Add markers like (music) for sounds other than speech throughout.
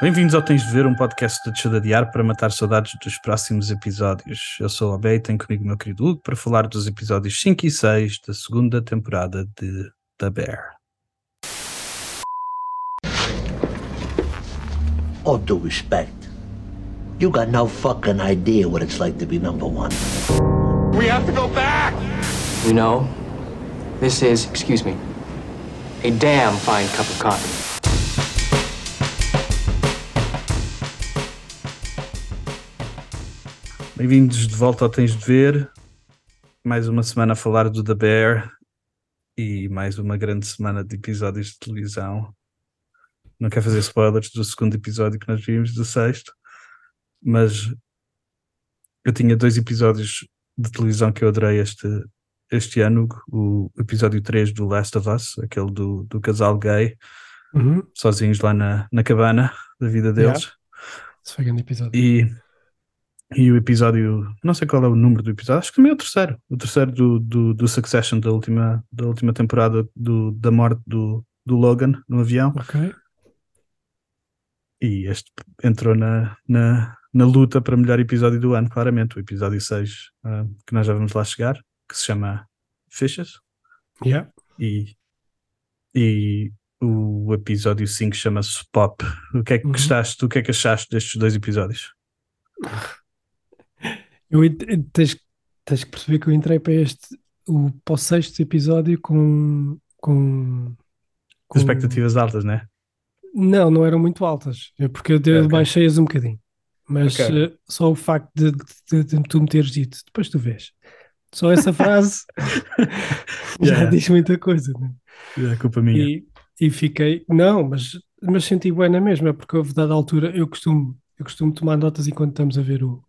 Bem-vindos ao Tens de Ver, um podcast de Deixa de Adiar para matar saudades dos próximos episódios. Eu sou o Abel e tenho comigo o meu querido Hugo para falar dos episódios 5 e 6 da segunda temporada de The Bear. All due respect, you got no fucking idea what it's like to be number one. We have to go back! You know, this is, excuse me, a damn fine cup of coffee. Bem-vindos de volta ao Tens de Ver. Mais uma semana a falar do The Bear e mais uma grande semana de episódios de televisão. Não quero fazer spoilers do segundo episódio que nós vimos, do sexto, mas eu tinha dois episódios de televisão que eu adorei este, este ano. O episódio 3 do Last of Us, aquele do, do casal gay, Uhum. sozinhos lá na, na cabana da vida deles. Esse foi um grande episódio. E, e o episódio, não sei qual é o número do episódio, acho que também é o terceiro. O terceiro do, do, do Succession da última, da última temporada do, da morte do, do Logan no avião. Ok. E este entrou na, na, na luta para melhor episódio do ano, claramente. O episódio 6, ah, que nós já vamos lá chegar, que se chama Fishes. Yeah. E, e o episódio 5 chama-se Pop. O que é que Uhum. gostaste? O que é que achaste destes dois episódios? (laughs) Eu, ent- tens, tens que perceber que eu entrei para este, o, para o sexto episódio com, com, Com expectativas altas, né? Não, não eram muito altas, é porque eu dei Ok. baixei-as um bocadinho. Mas Ok. eh, só o facto de, de- de tu me teres dito, depois tu vês. Só essa frase (laughs) já Yeah. diz muita coisa, né? É culpa minha. E, e fiquei, não, mas, mas senti bem na mesma, porque houve dada altura, eu costumo, eu costumo tomar notas enquanto estamos a ver o-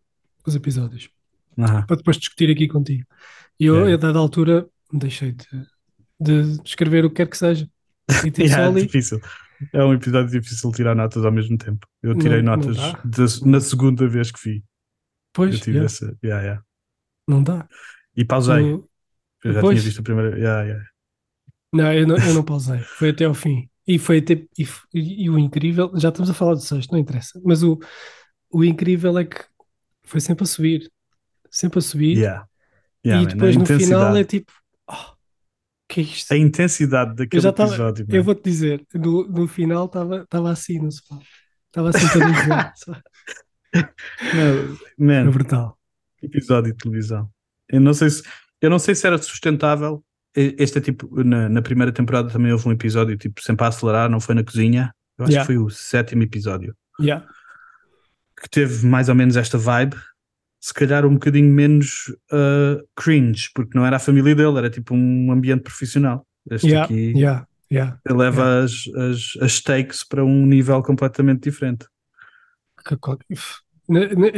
os episódios, Aham. para depois discutir aqui contigo. E eu, É. a dada altura, deixei de, de escrever o que quer que seja. E (laughs) tive Yeah, só é difícil. É um episódio difícil tirar notas ao mesmo tempo. Eu tirei Não- não notas dá. de- na segunda vez que vi. Pois, eu tive yeah, essa. Yeah, yeah. não dá. E pausei. Tu- Eu já Pois. tinha visto a primeira. Yeah, yeah. Não, eu não, eu não pausei. Foi até ao fim. E foi até. E- e o incrível, já estamos a falar do sexto, não interessa. Mas o, o incrível é que foi sempre a subir. Sempre a subir. Yeah. Yeah, e man, depois no final é tipo. Oh, que é isto? A intensidade daquele estava- episódio. Eu man. vou-te dizer, no, no final estava assim no sofá. Estava assim todo (laughs) sabe? Não, É man, brutal. episódio de televisão. Eu não sei se, eu não sei se era sustentável. Este é tipo, na, na primeira temporada também houve um episódio tipo sempre a acelerar, não foi na cozinha. Eu acho Yeah. que foi o sétimo episódio. Yeah. Que teve mais ou menos esta vibe, se calhar um bocadinho menos uh, cringe, porque não era a família dele, era tipo um ambiente profissional. Este Yeah. aqui Yeah. Yeah. eleva as, as, as stakes para um nível completamente diferente. Que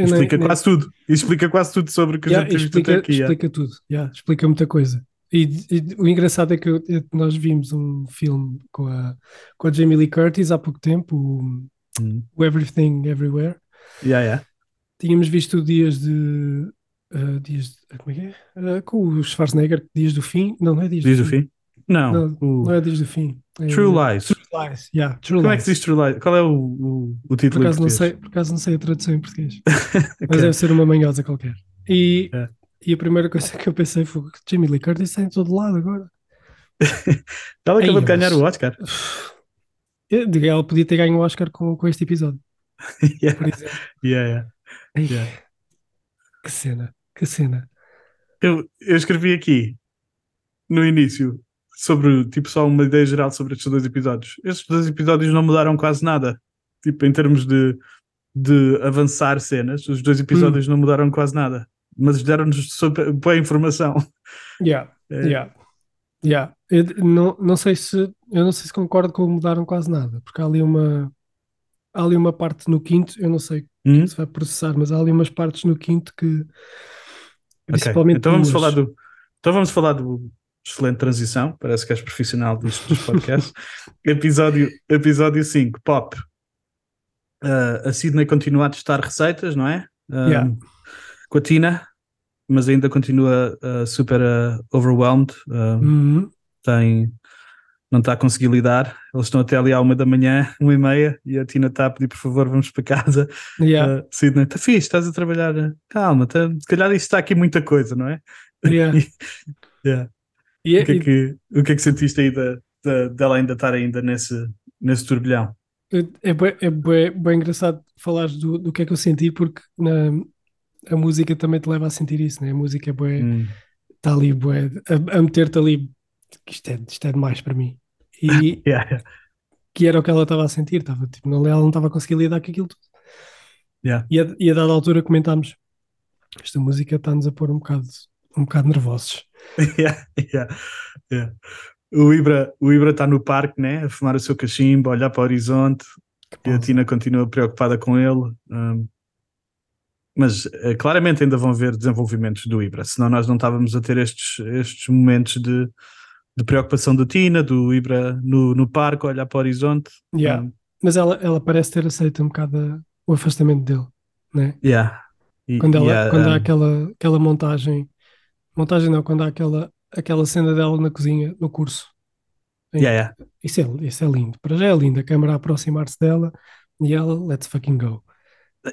Explica quase tudo. Explica quase tudo sobre o que a Yeah, gente explica, aqui. yeah. explica tudo, yeah, explica muita coisa. E, e o engraçado é que eu- nós vimos um filme com a, com a Jamie Lee Curtis há pouco tempo, o, Hum. o Everything Everywhere. Yeah, yeah. Tínhamos visto dias de. ah, dias de- como é que é? Ah, com o Schwarzenegger, Dias do Fim. Não, não é Dias Diz do o fim? Não. Não, o não é Dias do Fim. É True Lies. True Lies, yeah, True Como é que Lies. se diz True Lies? Qual é o, o, o Por título em acaso, não sei, por acaso não sei a tradução em português. (laughs) Ok. Mas deve ser uma manhosa qualquer. E, e a primeira coisa que eu pensei foi que Jamie Lee Curtis está em todo lado agora. (laughs) Ela acabou Ei, de ganhar mas- o Oscar. Eu ela podia ter ganho o Oscar com, com este episódio, (laughs) yeah. por exemplo. Yeah, yeah. Ei, Yeah. Que cena, que cena. Eu, eu escrevi aqui no início sobre tipo só uma ideia geral sobre estes dois episódios. Estes dois episódios não mudaram quase nada. Tipo, em termos de, de avançar cenas, os dois episódios não mudaram quase nada. Mas deram-nos boa informação. Yeah, É, yeah, yeah. Eu não, não sei se eu não sei se concordo com mudaram quase nada, porque há ali uma há ali uma parte no quinto, eu não sei hum? se vai processar, mas há ali umas partes no quinto que principalmente Então vamos falar do. Então vamos falar do excelente transição. Parece que és profissional dos, dos podcasts. (laughs) episódio, episódio 5, Pop. Ah, a Sidney continua a testar receitas, não é? Ah, Yeah. Com a Tina, mas ainda continua ah, super ah, overwhelmed. Uhum. tem não está a conseguir lidar. Eles estão até ali à uma da manhã, uma e meia, e a Tina está a pedir, por favor, vamos para casa. Yeah, Uh, Sidney, está fixe, estás a trabalhar. Calma, tá, se calhar isto está aqui muita coisa, não é? yeah. (laughs) Yeah. E, O, que é que, o que é que sentiste aí da, da- dela ainda estar ainda nesse, nesse turbilhão? É, bué- é bué- bué engraçado falares do, do que é que eu senti, porque na, a música também te leva a sentir isso, né? A música é bué, Hum. está ali, bué, a, a meter-te ali, isto é, isto é demais para mim. E (laughs) Yeah, que era o que ela estava a sentir, estava, tipo, não, ela não estava a conseguir lidar com aquilo tudo. yeah. E a, e a dada altura comentámos, esta música está-nos a pôr um bocado, um bocado nervosos. (laughs) Yeah, yeah, yeah. O Ibra o Ibra está no parque, né? A fumar o seu cachimbo, a olhar para o horizonte, e a Tina continua preocupada com ele. hum. mas eh, claramente ainda vão haver desenvolvimentos do Ibra, senão nós não estávamos a ter estes, estes momentos de, de preocupação da Tina, do Ibra no, no parque, olhar para o horizonte. Yeah. Hum, Mas ela, ela parece ter aceito um bocado o afastamento dele, né? yeah. E- Quando, ela, a- quando há hum, aquela, aquela montagem, montagem não, quando há aquela, aquela cena dela na cozinha, no curso. yeah, yeah. Isso é, isso é lindo. Para já é lindo, a câmera a aproximar-se dela e ela, let's fucking go.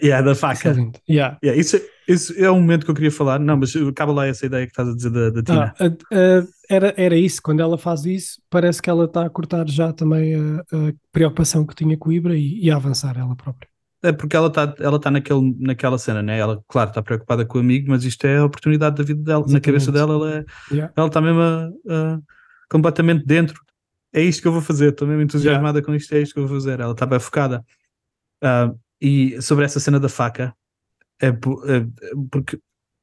Yeah, da Isso é faca. Yeah. Yeah, isso, isso é um momento que eu queria falar. Não, mas acaba lá essa ideia que estás a dizer da, da Tina. Ah, a- a- era, era isso, quando ela faz isso, parece que ela está a cortar já também a, a preocupação que tinha com o Ibra e, e a avançar ela própria. É porque ela está ela tá naquele, naquela cena, né? Ela, claro, está preocupada com o amigo, mas isto é a oportunidade da vida dela. Na Exatamente. cabeça dela, ela é, Yeah. ela está mesmo a- a- completamente dentro. É isto que eu vou fazer. Estou mesmo entusiasmada com isto. É isto que eu vou fazer. Ela está bem focada. Ah, e sobre essa cena da faca, é, é- é porque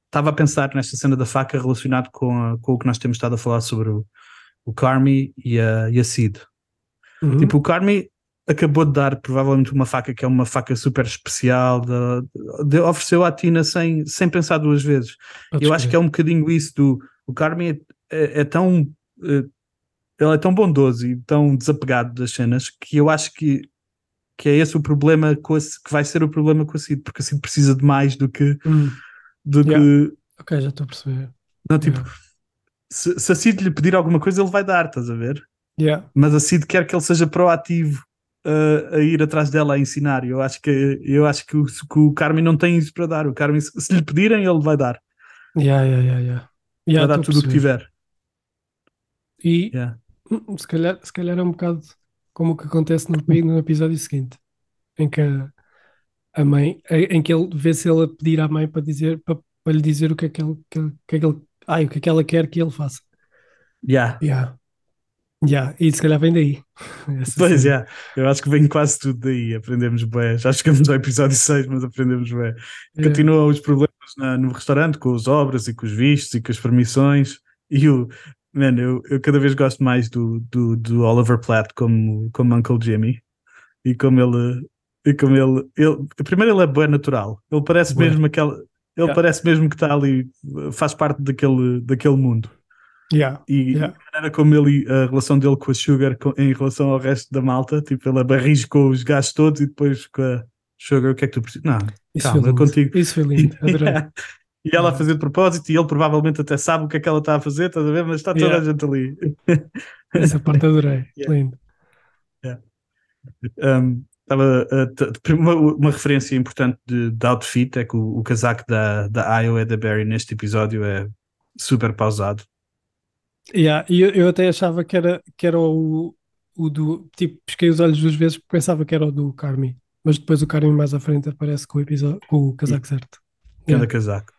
estava a pensar nesta cena da faca relacionado com, a- com o que nós temos estado a falar sobre o, o Carmi e a, e a Cid. Uhum. Tipo, o Carmi acabou de dar provavelmente uma faca que é uma faca super especial, de, de- ofereceu à Tina sem, sem pensar duas vezes. Eu acho que é um bocadinho isso do. O Carmi é, é- é tão. eh, ele é tão bondoso e tão desapegado das cenas que eu acho que, que é esse o problema com a, que vai ser o problema com a Cid, porque a Cid precisa de mais do que. Hum, Do Yeah. que ok, já estou a perceber. não, tipo, Yeah. se, se a Cid lhe pedir alguma coisa, ele vai dar, estás a ver? Yeah. mas a Cid quer que ele seja proativo uh, a ir atrás dela a ensinar. Eu acho que eu acho que o, que o Carmen não tem isso para dar. O Carmen, se, lhe pedirem, ele vai dar. Yeah, yeah, yeah, yeah. Yeah, vai dar tudo o que tiver. E Yeah. hum, se calhar, se calhar é um bocado como o que acontece no, no episódio seguinte, em que a, a mãe, em que ele vê se ele a pedir à mãe para dizer para, para lhe dizer o que é que ele, que, que é que ele, ai, o que é que ela quer que ele faça. Yeah. Yeah. Yeah. E se calhar vem daí. (laughs) Essa Pois cena. é, eu acho que vem quase tudo daí. Aprendemos bem. Já chegamos ao episódio 6, mas aprendemos bem. Yeah. Continuam os problemas na- no restaurante com as obras e com os vistos e com as permissões. E o mano, eu, eu cada vez gosto mais do, do, do Oliver Platt como, como Uncle Jimmy e como ele. E como ele, ele primeiro ele é bem natural, ele parece mesmo aquela, ele Yeah. parece mesmo que está ali, faz parte daquele, daquele mundo. Yeah. E Yeah. a maneira como ele, a relação dele com a Sugar co- em relação ao resto da malta, tipo, ele barrige com os gajos todos e depois com a Sugar, o que é que tu precisas? Não, Isso calma, foi lindo. contigo. Isso foi lindo. (laughs) Adorei. E ela a fazer de propósito, e ele provavelmente até sabe o que é que ela está a fazer, estás a ver? Mas está toda Yeah. a gente ali. (laughs) Essa parte adorei. (laughs) Yeah. Lindo. Um, estava, uh, uma, uma referência importante de, de outfit é que o, o casaco da, da Io e da Barry neste episódio é super pausado. Yeah, e eu, eu até achava que era, que era o, o do. Tipo, pisquei os olhos duas vezes porque pensava que era o do Carmi. Mas depois o Carmi mais à frente aparece com o, episódio, com o casaco certo. Cada Yeah. casaco,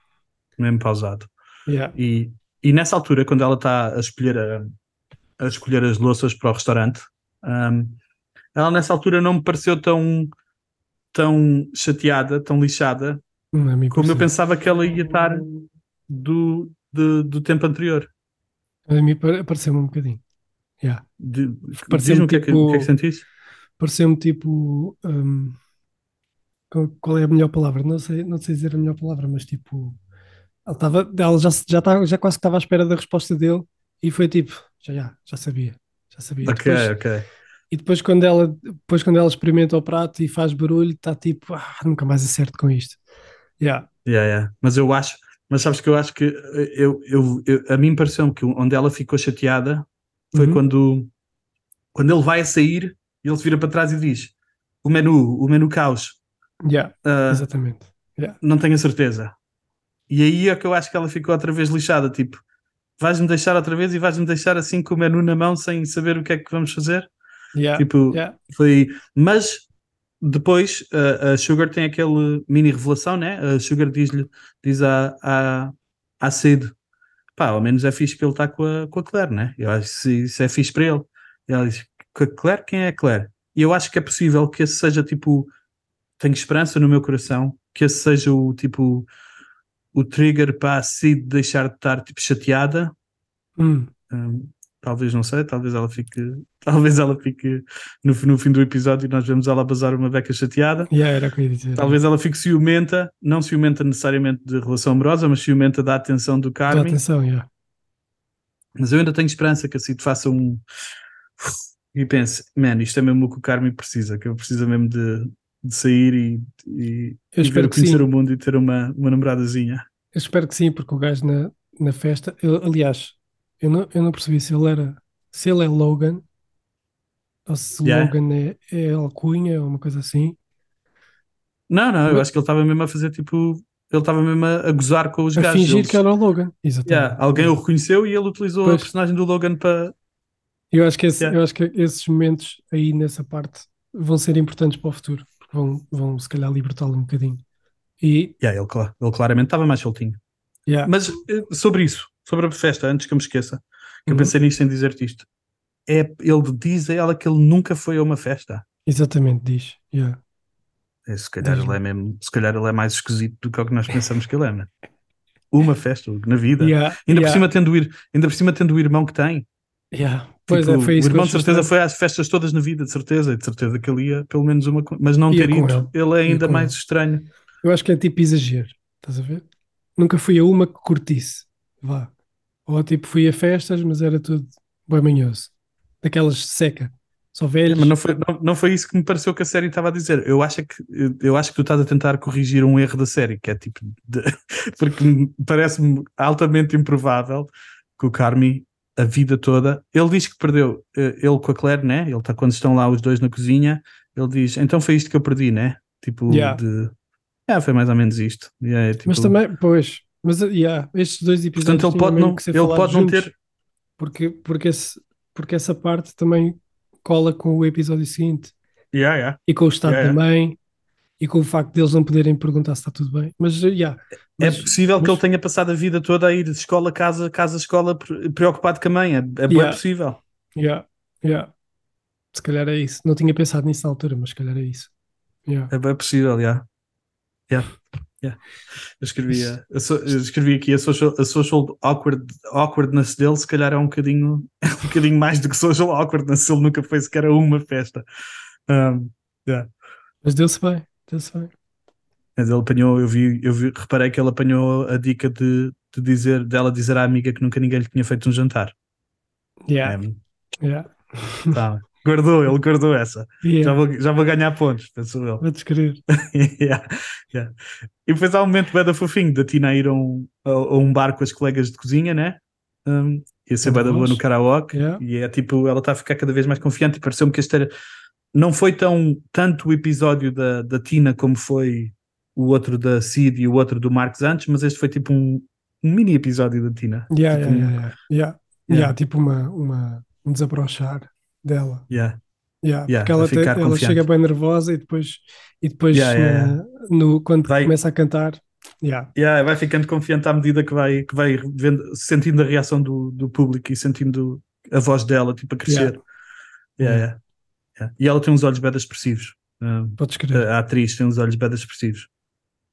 mesmo pausado. Yeah. E, e nessa altura, quando ela está a escolher, a, a escolher as louças para o restaurante, um, ela nessa altura não me pareceu tão, tão chateada, tão lixada, mim como eu pensava que ela ia estar do, do, do tempo anterior. A mim pare- pareceu-me um bocadinho. Yeah. De- Pareceu-me Diz-me o que, é que, tipo- o que é que sentiste? Pareceu-me tipo. qual, qual é a melhor palavra? Não sei, não sei dizer a melhor palavra, mas tipo. Ela, ela já, já, tá, já quase que estava à espera da resposta dele e foi tipo. Já, já, já sabia. Já sabia. Ok, Depois- ok. E depois quando ela, depois quando ela experimenta o prato e faz barulho, está tipo, ah, nunca mais acerto com isto. Yeah. Yeah, yeah. Mas eu acho, mas sabes que eu acho que eh, eu, eu, eu- a mim pareceu-me que onde ela ficou chateada foi Uhum. quando, quando ele vai a sair, ele se vira para trás e diz: O menu, o menu caos, Yeah, ah, exatamente. Yeah. não tenho a certeza. E aí é que eu acho que ela ficou outra vez lixada: tipo, vais-me deixar outra vez e vais-me deixar assim com o menu na mão sem saber o que é que vamos fazer. Yeah, Tipo, yeah. foi. Mas depois a, a Sugar tem aquele mini revelação, né? A Sugar diz-lhe, diz à, à, à Sid, pá, ao menos é fixe que ele está com a, com a Claire, né? Eu acho que isso- é fixe para ele. E ela diz, com a Claire? Quem é a Claire? E eu acho que é possível que esse seja tipo. Tenho esperança no meu coração que esse seja o tipo. O trigger para a Sid deixar de estar tipo chateada Hum, Hum, talvez não sei, talvez ela fique, (laughs) talvez ela fique no, no fim do episódio e nós vemos ela bazar uma beca chateada. yeah, era que dizer. Talvez ela fique ciumenta, não ciumenta necessariamente de relação amorosa, mas ciumenta da atenção do Carmen. atenção, yeah. Mas eu ainda tenho esperança que a Cid faça um e pense, man, isto é mesmo o que o Carmen precisa, que eu preciso mesmo de, de sair e, e, Eu e espero ver conhecer sim. o mundo e ter uma, uma namoradazinha. Eu espero que sim, porque o gajo na, na festa, eu- aliás, eu não, eu não percebi se ele era, se ele é Logan ou se Yeah. Logan é, é alcunha ou uma coisa assim. Não, não, eu Mas- acho que ele estava mesmo a fazer tipo, ele estava mesmo a, a gozar com os A gajos. fingir Eles- que era o Logan. Exatamente. Yeah, alguém o reconheceu e ele utilizou Pois. a personagem do Logan para. Eu acho que, esse- Yeah. eu acho que esses momentos aí nessa parte vão ser importantes para o futuro, porque vão, vão se calhar libertá-lo um bocadinho. E Yeah, ele, ele claramente estava mais soltinho. yeah, Mas eh, sobre isso, sobre a festa, antes que eu me esqueça, que eu Uhum. pensei nisto em dizer-te isto. É, ele diz a ela que ele nunca foi a uma festa. exatamente diz. Yeah. É, se calhar Diz-me. ele é mesmo, se calhar ele é mais esquisito do que o que nós pensamos que ele é, né? Uma festa na vida. Yeah, Ainda, yeah, por cima tendo ainda por cima tendo o irmão que tem. yeah. Pois Tipo, é, foi isso o eu irmão de certeza foi às festas todas na vida, de certeza, e de certeza que ele ia pelo menos uma, mas não Ia ter ido, ele. ele é ainda mais estranho. Eu acho que é tipo exagero, estás a ver? Nunca fui a uma que curtisse, vá. Ou tipo fui a festas, mas era tudo bem manhoso. Daquelas seca, só velhos. Mas não foi, não, não foi isso que me pareceu que a série estava a dizer. Eu acho é que, eu acho que tu estás a tentar corrigir um erro da série, que é tipo. de- (laughs) porque me- parece-me altamente improvável que o Carmi, a vida toda. Ele diz que perdeu, eh, ele com a Claire, né? Ele está quando estão lá os dois na cozinha. Ele diz: Então foi isto que eu perdi, né? Tipo, Yeah. de. Ah, foi mais ou menos isto. E é, tipo, Mas também, pois, mas yeah, estes dois episódios Portanto, ele pode não, que ele pode não ter. porque, porque, esse, porque essa parte também cola com o episódio seguinte Yeah, yeah. e com o estado Yeah, da mãe e com o facto deles não poderem perguntar se está tudo bem. Mas, yeah, É mas- possível que mas- ele tenha passado a vida toda a ir de escola, casa, casa, escola, pre- preocupado com a mãe. É, é bem Yeah. possível. Yeah, yeah. Se calhar é isso. Não tinha pensado nisso na altura, mas se calhar é isso. Yeah. É bem possível, já. Yeah. Yeah. Eu, escrevi, eu, so- eu escrevi aqui a social, a social awkward, awkwardness dele, se calhar é um bocadinho, (laughs) um bocadinho mais do que social awkwardness, ele nunca foi sequer a uma festa. Um, Mas deu-se bem, deu-se bem. mas ele apanhou, eu vi, eu vi, reparei que ele apanhou a dica de, de dizer, dela dizer à amiga que nunca ninguém lhe tinha feito um jantar. Yeah, É, yeah. tá. (laughs) Guardou, ele guardou essa. Já yeah. vou, já vou ganhar pontos, penso eu. Vou descrever. (laughs) Yeah, yeah. E depois há um momento bem da fofinho da Tina ir a um, a, a um bar com as colegas de cozinha, né? Um, ia ser bem da boa no karaoke Yeah. e é tipo, ela está a ficar cada vez mais confiante e pareceu-me que este era, não foi tão tanto o episódio da, da Tina como foi o outro da Cid e o outro do Marcos antes, mas este foi tipo um, um mini episódio da Tina. Yeah, Tipo, yeah, yeah, yeah. Yeah. Yeah. Yeah, tipo uma, uma, um desabrochar dela. yeah. Yeah, Yeah, porque ela, te- ela confiante. chega bem nervosa e depois, e depois Yeah, yeah, no, quando Vai- começa a cantar, yeah, Yeah, vai ficando confiante à medida que vai, que vai vendo, sentindo a reação do, do público e sentindo a voz dela tipo a crescer. Yeah. E ela tem uns olhos bem expressivos. Podes crer. a, atriz tem uns olhos bem expressivos.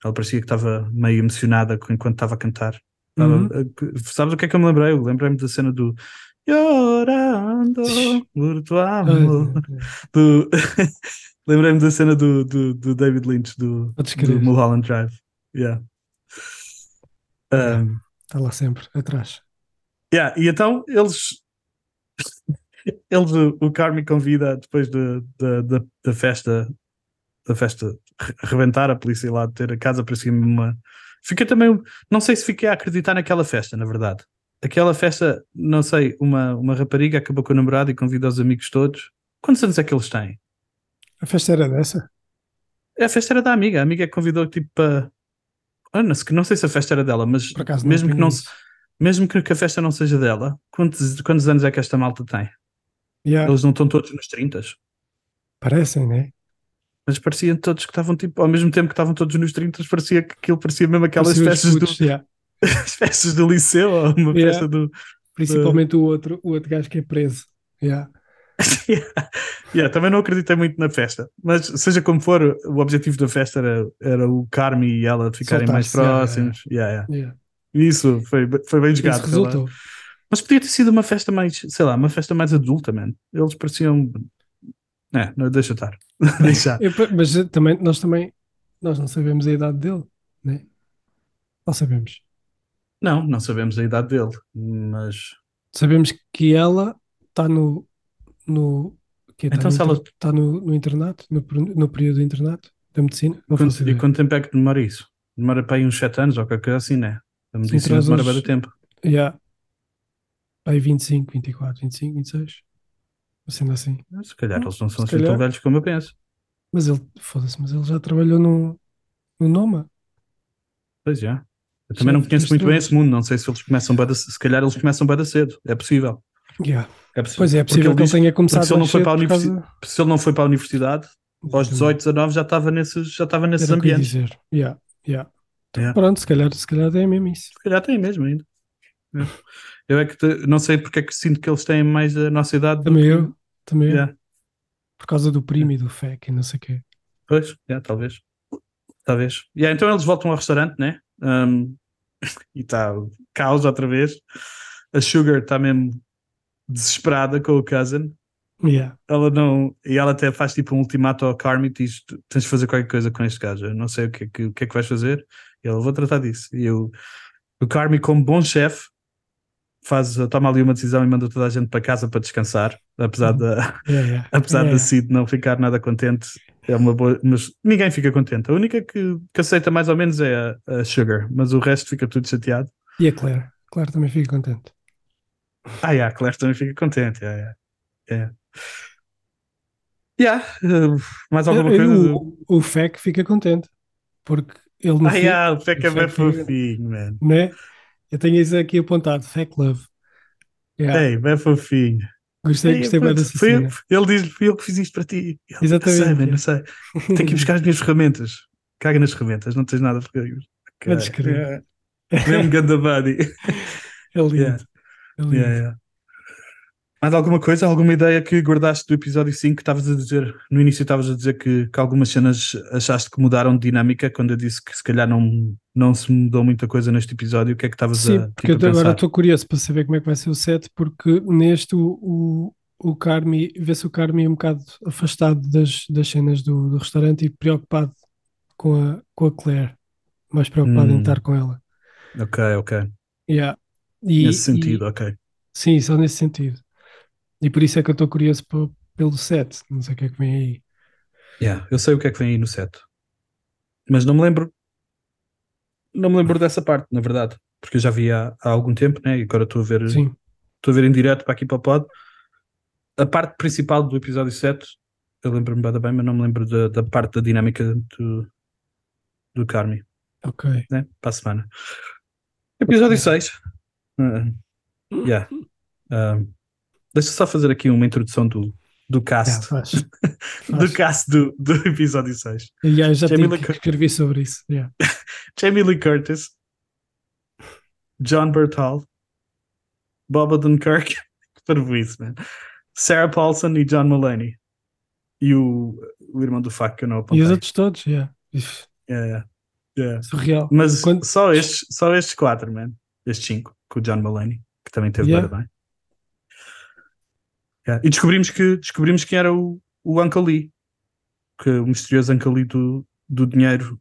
Ela parecia que estava meio emocionada enquanto estava a cantar. Uhum. uh, que- sabes o que é que eu me lembrei? Eu lembrei-me da cena do Llorando por tu amor. Do... (laughs) lembrei-me da cena do, do, do David Lynch do, do. Mulholland Drive. Yeah. Um, Está lá sempre, atrás. Yeah, e então eles, (laughs) eles o, o Carmi convida depois de, de- da da festa, da festa re- rebentar a polícia lá ter a casa para cima uma. Fiquei também, não sei se fiquei a acreditar naquela festa, na verdade. Aquela festa, não sei, uma, uma rapariga acabou com o namorado e convida os amigos todos. Quantos anos é que eles têm? A festa era dessa? A festa era da amiga, a amiga é que convidou tipo para. Ah, não, sei- não sei se a festa era dela, mas acaso mesmo que não se- mesmo que a festa não seja dela, quantos, quantos anos é que esta malta tem? Yeah, Eles não estão todos nos 30, Parecem, né? mas pareciam todos que estavam tipo, ao mesmo tempo que estavam todos nos 30, parecia que aquilo parecia mesmo aquelas Pareciam os festas do, putos, yeah. (laughs) as festas do liceu ou uma Yeah. festa do. Principalmente o outro, o outro gajo que é preso. Yeah. yeah. (laughs) Yeah, também não acreditei muito na festa, mas seja como for, o objetivo da festa era, era o Carmi e ela ficarem mais próximos. Yeah, yeah. Isso foi, foi bem Isso jogado. pela- resultou. Mas podia ter sido uma festa mais, sei lá, uma festa mais adulta, man. Eles pareciam. É, não, deixa estar. (laughs) deixa. Eu, mas também, nós também, nós não sabemos a idade dele, né? Não sabemos. Não, não sabemos a idade dele, mas. Sabemos que ela está no, no, que está Então, no, se ela- está no, no internato, no, no período do internato da medicina. Não Quanto, e quanto tempo é que demora isso? Demora para aí uns 7 anos ou qualquer coisa assim, né? A medicina demora uns- bem tempo. Yeah. Aí 25, 24, 25, 26. Sendo assim. Se calhar eles não são assim tão velhos como eu penso. Mas ele, foda-se, mas ele já trabalhou no, no Noma. Pois já. Eu também não conheço muito bem esse mundo, não sei se eles começam bem, se calhar eles começam bem cedo, é possível. Yeah. É possível. Pois é, é Porque possível que ele tenha começado porque se ele não foi para a por causa- universidade, se ele não foi para a universidade, aos 18, 19 já estava nesses, já estava nesses Era eu ambientes. dizer. Yeah, yeah. Então, Yeah. Pronto, se calhar, se calhar é mesmo isso. Se calhar tem mesmo ainda. É. Eu é que te- não sei porque é que sinto que eles têm mais a nossa idade. Também que- eu, também eu. Yeah. Por causa do primo e do FEC e não sei o quê. Pois, yeah, talvez. Talvez. Yeah, então eles voltam ao restaurante, né? Um, e está caos outra vez. A Sugar está mesmo desesperada com o cousin. Yeah. Ela não. E ela até faz tipo um ultimato ao Carmi diz: "Tu tens de fazer qualquer coisa com este gajo. Eu não sei o que, é que, o que é que vais fazer. E ela, vou tratar disso. E eu, o Carmi, como bom chefe, faz, toma ali uma decisão e manda toda a gente para casa para descansar. Apesar da. Yeah, yeah. (laughs) apesar Yeah. da Cid não ficar nada contente, é uma boa, mas ninguém fica contente. A única que, que aceita mais ou menos é a, a Sugar, mas o resto fica tudo chateado. E a Claire? Claire também fica contente. Ah, yeah, a Claire também fica contente. Yeah, yeah. Yeah. Uh, mais alguma coisa? O, o FEC fica contente. Porque ele no Ah, fim, yeah, o Feca é bem fofinho, man. né? Eu tenho isso aqui apontado, FEC Love. Yeah. Ei, bem fofinho. Gostei, Ei, gostei bem dessa cena. ele diz fui eu que fiz isto para ti. Ele, Exatamente, Não sei, man, não sei. Tenho que ir buscar as minhas ferramentas. Caga nas ferramentas, não tens nada para Podes crer. Yeah. Mesmo ganda buddy. (laughs) É lindo. Yeah. É lindo. Yeah. Mais alguma coisa, alguma ideia que guardaste do episódio 5 que estavas a dizer? No início estavas a dizer que, que algumas cenas achaste que mudaram de dinâmica quando eu disse que se calhar não, não se mudou muita coisa neste episódio. O que é que estavas Sim, a, porque eu tipo, a agora estou curioso para saber como é que vai ser o set, porque neste o, o, o Carmi, vê-se o Carmi um bocado afastado das, das cenas do, do restaurante e preocupado com a, com a Claire, mais preocupado em Hum. estar com ela. Ok, ok. Yeah. E, Nesse sentido, e- ok. sim, só nesse sentido. E por isso é que eu estou curioso pe- pelo set, não sei o que é que vem aí. Yeah, eu sei o que é que vem aí no set. Mas não me lembro. Não me lembro dessa parte, na verdade. Porque eu já vi há, há algum tempo, né? E agora estou a ver. Sim, Estou a ver em direto para aqui para o pod. A parte principal do episódio 7, eu lembro-me bem, bem, mas não me lembro da, da parte da dinâmica do, do Carmi, ok. né? Para a semana. Episódio 6. yeah. (laughs) Ah, deixa só fazer aqui uma introdução do, do Yeah, cast. faz. (laughs) do faz. cast do, do episódio 6. Yeah, já Jamie Lee escrever sobre isso. Yeah. (laughs) Jamie Lee Curtis, John Bertal, Bob Dunkirk, (laughs) que parvoíce, man. Sarah Paulson e John Mulaney. E o, o irmão do Fac que eu não E apontei. os outros todos, yeah. Yeah, yeah. Surreal. Mas Quando- só, estes, só estes quatro, man. Estes cinco, com o John Mulaney, que também teve Yeah. bem. Yeah. E descobrimos que descobrimos quem era o, o Uncle Lee, que o misterioso Uncle Lee do, do dinheiro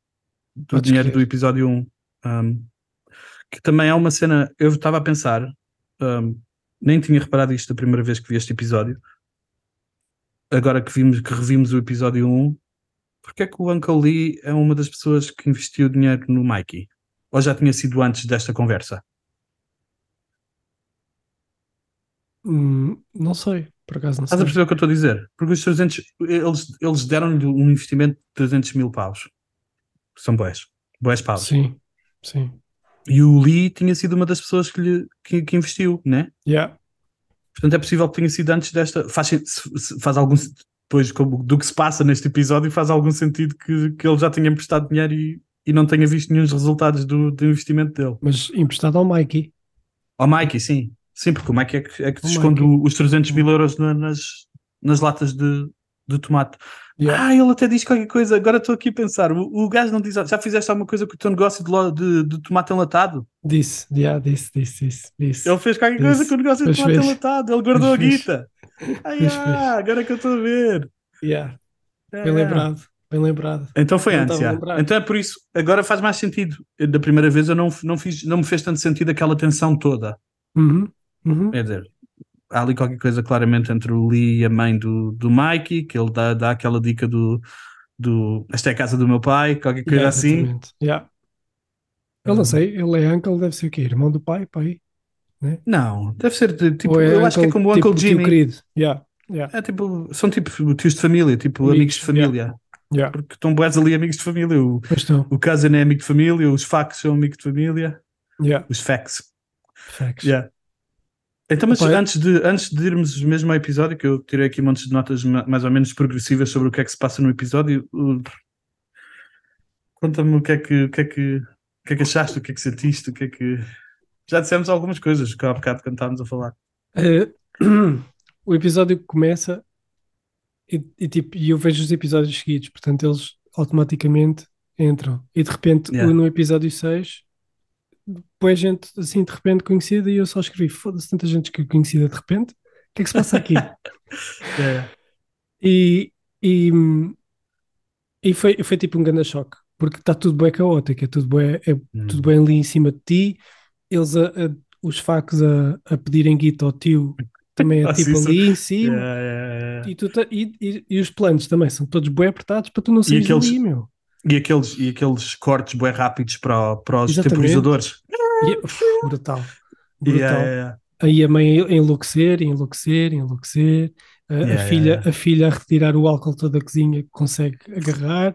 do Podes dinheiro do episódio 1. Um, que também é uma cena. Eu estava a pensar, um, nem tinha reparado isto da primeira vez que vi este episódio. Agora que vimos que revimos o episódio 1, porque é que o Uncle Lee é uma das pessoas que investiu dinheiro no Mikey? Ou já tinha sido antes desta conversa? Hum, não sei, por acaso não Estás a perceber o que eu estou a dizer? Porque os 300, eles, eles deram-lhe um investimento de 300 mil paus. São boés. Boés paus. Sim, sim. E o Lee tinha sido uma das pessoas que, lhe, que, que investiu, né? Yeah. Portanto, é possível que tenha sido antes desta. Faz, faz algum. Depois do que se passa neste episódio, faz algum sentido que, que ele já tenha emprestado dinheiro e, e não tenha visto nenhum dos resultados do, do investimento dele. Mas emprestado ao Mikey. Ao Mikey, sim. Sim, porque o Mikey é que, é que O esconde Mikey. o- os 300 mil euros na- nas, nas latas de, de tomate. Yeah. Ah, ele até diz qualquer coisa. Agora estou aqui a pensar. O, o gajo não diz. Já fizeste alguma coisa com o teu negócio de, de, de tomate enlatado? Disse, yeah, disse, disse, disse, disse. Ele fez qualquer Isso. coisa com o negócio de tomate fez. enlatado. Ele guardou a fez. guita. (laughs) Ah, agora é que eu estou a ver. Yeah. É. Bem lembrado, bem lembrado. Então foi antes. Então é por isso. Agora faz mais sentido. Eu, Da primeira vez eu não, não, fiz, não me fez tanto sentido aquela tensão toda. Uhum, uhum. Quer dizer, há ali qualquer coisa claramente entre o Lee e a mãe do, do Mikey, que ele dá, dá aquela dica do, do esta é a casa do meu pai, qualquer coisa Yeah, assim. exatamente. Yeah. Eu não sei, ele é uncle, deve ser o quê? Irmão do pai, pai? Não, deve ser de, tipo, é eu acho que é como o tipo Uncle Jimmy. querido. Yeah, yeah, É tipo, são tipo tios de família, tipo Amigos, amigos de família. yeah. Porque estão boas ali amigos de família. O, o cousin é amigo de família, os facts são amigos de família, os facts. facts. Yeah. Então, mas Opa, eu- antes, de, antes de irmos mesmo ao episódio, que eu tirei aqui montes de notas ma- mais ou menos progressivas sobre o que é que se passa no episódio, o- conta-me o que é que, o que, é que, o que é que achaste, o que é que sentiste, o que é que. Já dissemos algumas coisas que há bocado quando estávamos a falar. Eh, (clears throat) o episódio começa e, e, tipo, eu vejo os episódios seguidos, portanto eles automaticamente entram. E de repente, Yeah. no episódio 6, depois gente assim de repente conhecida e eu só escrevi: foda-se, tanta gente que conhecida de repente, o que é que se passa aqui? (laughs) É. E, e, e foi, foi tipo um grande choque, porque está tudo bem caótico, é tudo bem, é Hum. tudo bem ali em cima de ti, eles a- a- os facos a, a pedirem guita ao tio também é (laughs) tipo ali em cima, É, é, é. e, tu e, e, e os planos também são todos bem apertados para tu não saís aqueles- dali, meu. E, aqueles, e aqueles cortes bem rápidos para, o- para os Exatamente. temporizadores. E- uf, brutal, brutal. Yeah, yeah, yeah. Aí a mãe a enlouquecer, a enlouquecer, a enlouquecer, a, a Yeah, filha, yeah, yeah. a filha a retirar o álcool todo da cozinha que consegue agarrar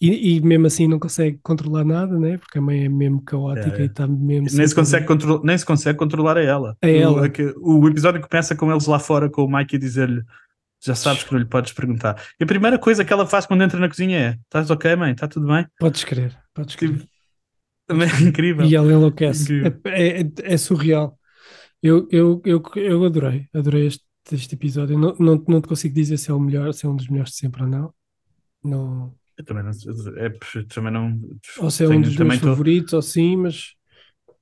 e, e mesmo assim não consegue controlar nada, né? Porque a mãe é mesmo caótica Yeah, yeah. e está mesmo Nem se, consegue control- nem se consegue controlar a ela. A O- ela. aque- O, episódio começa com eles lá fora, com o Mike a dizer-lhe: Já sabes que não lhe podes perguntar. E a primeira coisa que ela faz quando entra na cozinha é: Estás ok, mãe? Está tudo bem? Podes crer, podes crer. Também é incrível. E ela enlouquece. É, é- é surreal. Eu, eu, eu, eu adorei, adorei este, este episódio. Não, não, não te consigo dizer se é o melhor, se é um dos melhores de sempre ou não. Não, Eu também não. É, também não ou se é um dos meus tô- favoritos, ou sim, mas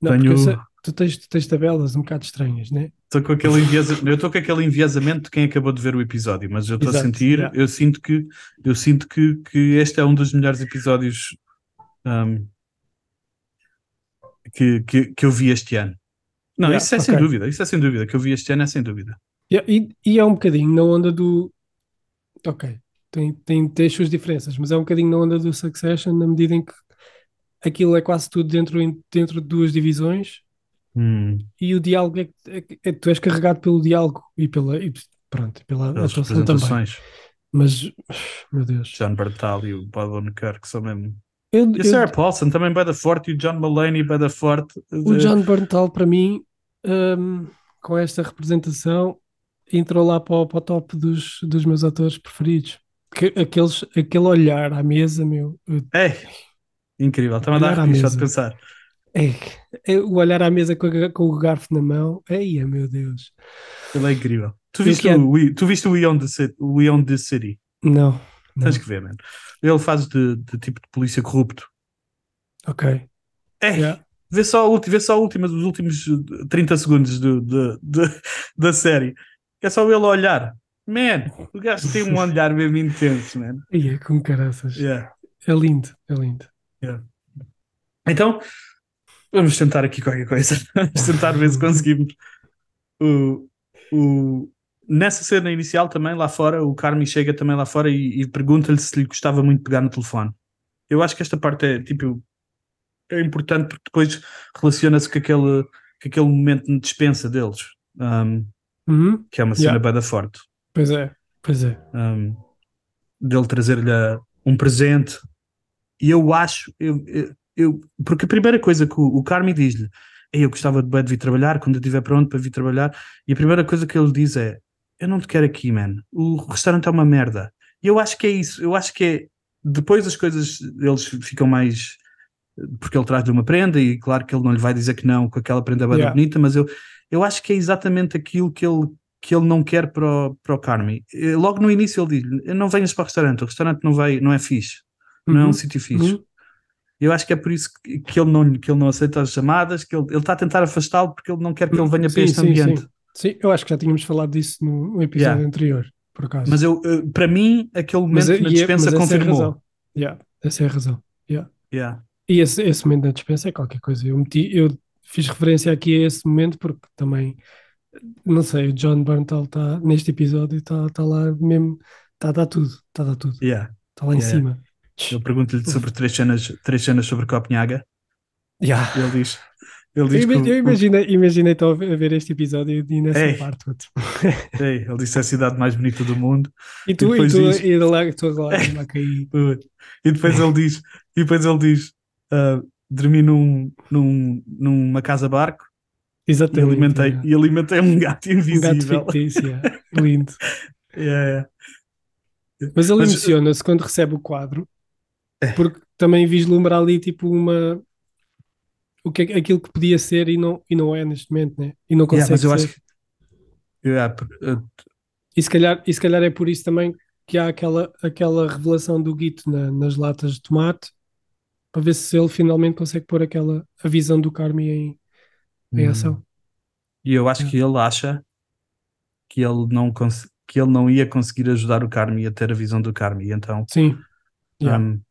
não, Tenho- porque tu, tens, tu tens tabelas um bocado estranhas, né? Estou com aquele enviesa... eu estou com aquele enviesamento de quem acabou de ver o episódio, mas eu estou a sentir, yeah. eu sinto que eu sinto que, que este é um dos melhores episódios ahm, que, que, que eu vi este ano. Não, Yeah, isso é sem ok. dúvida, isso é sem dúvida, que eu vi este ano é sem dúvida. E, e, e é um bocadinho na onda do. Ok, tem, tem, tem as suas diferenças, mas é um bocadinho na onda do Succession, na medida em que aquilo é quase tudo dentro, dentro de duas divisões Hum, e o diálogo é, que- é, é- tu és carregado pelo diálogo e pela, e, pronto, pela pelas atuação também. Mas, meu Deus. John Bartal e o Bob Odenkirk são mesmo. Eu, E a eu- Sarah Paulson também vai da forte e o John Mulaney vai da forte. o John Berntal, para mim, hum, com esta representação, entrou lá para o, para o top dos, dos meus atores preferidos. Que, aqueles, aquele olhar à mesa, meu, eu É incrível, está-me a dar só de pensar. É, é o olhar à mesa com, a- com o garfo na mão. Eia, meu Deus. Ele é incrível. Tu viste, o, We- tu viste o? O We Own the City? Não. Tens que ver, mano. Ele faz de, de tipo de polícia corrupto. Ok. É, Yeah. vê, só a ulti- vê só os últimos eh, 30 segundos do, do- do- da série. É só ele olhar. Man, o gajo tem um (laughs) olhar mesmo intenso, man. Eia, com caraças. Yeah. É lindo, é lindo. Então, vamos tentar aqui qualquer coisa. (laughs) Vamos tentar ver se conseguimos. O, o, nessa cena inicial também, lá fora, o Carmi chega também lá fora e, e pergunta-lhe se lhe gostava muito de pegar no telefone. Eu acho que esta parte é, tipo, é importante porque depois relaciona-se com aquele, com aquele momento de dispensa deles. Um, Uhum. que é uma cena Yeah. bada forte. Pois é, pois é. um, dele trazer-lhe a- um presente. E eu acho, eu, eu, eu- porque a primeira coisa que o, o Carmi diz-lhe é eu gostava de, de vir trabalhar quando eu estiver pronto para vir trabalhar. E a primeira coisa que ele diz é: Eu não te quero aqui, man. O restaurante é uma merda. E eu acho que é isso. Eu acho que é depois as coisas eles ficam mais porque ele traz-lhe uma prenda e claro que ele não lhe vai dizer que não com aquela prenda bem Yeah. bonita, mas eu, eu acho que é exatamente aquilo que ele, que ele não quer para o, para o Carmi. Eh, Logo no início ele diz-lhe, não venhas para o restaurante, o restaurante não, vai, não é fixe, não é um Uhum. sítio fixe. Uhum. Eu acho que é por isso que, que ele, não, que ele não aceita as chamadas, que ele, ele está a tentar afastá-lo porque ele não quer que ele venha para Sim, este sim, ambiente. Sim. Sim, eu acho que já tínhamos falado disso no, episódio Yeah. anterior, por acaso. Mas eu, para mim, aquele momento Mas, na e é- dispensa mas essa é a confirmou. razão. Yeah, essa é a razão. Yeah. Yeah. E esse, esse momento da dispensa é qualquer coisa. Eu, meti, eu fiz referência aqui a esse momento porque também, não sei, o John Berntal está neste episódio, está tá lá mesmo, está a dar tudo, está a dar tudo, Yeah. está lá em Yeah. cima. Eu pergunto-lhe sobre três cenas, três cenas sobre Copenhaga. Yeah. Ele diz, ele Eu, diz que eu o- imaginei, imaginei estou a ver este episódio e nessa Ei. parte. (laughs) Ei, ele disse é a cidade mais bonita do mundo. E tu, e depois tu, diz- e lá, tu. Uh, (laughs) E depois ele diz, e depois ele diz, ah, dormi num, num, numa casa barco e Exatamente. alimentei, yeah. e alimentei um gato Um gato invisível. fictício, (laughs) lindo. Yeah. Mas ele emociona-se quando recebe o quadro, É. porque também vislumbra ali tipo uma o que é- aquilo que podia ser e não, e não é neste momento, né? E não Yeah, consegue mas eu ser. acho que yeah, uh, E se calhar, e se calhar é por isso também que há aquela, aquela revelação do Guito na- nas latas de tomate, para ver se ele finalmente consegue pôr aquela a visão do Carmi em, em hum, ação. E eu acho que ele acha que ele não que ele não ia conseguir ajudar o Carmi a ter a visão do Carmi, então Sim. Yeah. Um,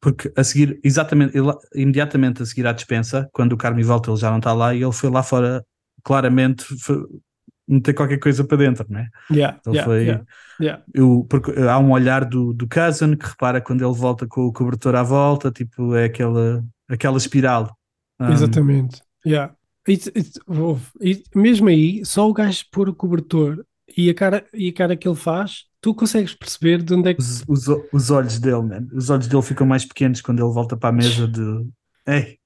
porque a seguir, exatamente, ele- imediatamente a seguir à dispensa, quando o Carmi volta, ele já não está lá e ele foi lá fora claramente meter qualquer coisa para dentro, né? Yeah, Ele yeah, foi. yeah, yeah. Eu, porque há um olhar do, do cousin que repara quando ele volta com o cobertor à volta, tipo, é aquela, aquela espiral. Um, Exatamente. Yeah. E, e- ouve, e mesmo aí, só o gajo pôr o cobertor e a cara, e a cara que ele faz, tu consegues perceber de onde é que. Os, os, os olhos dele, man. Os olhos dele ficam mais pequenos quando ele volta para a mesa de. Ei,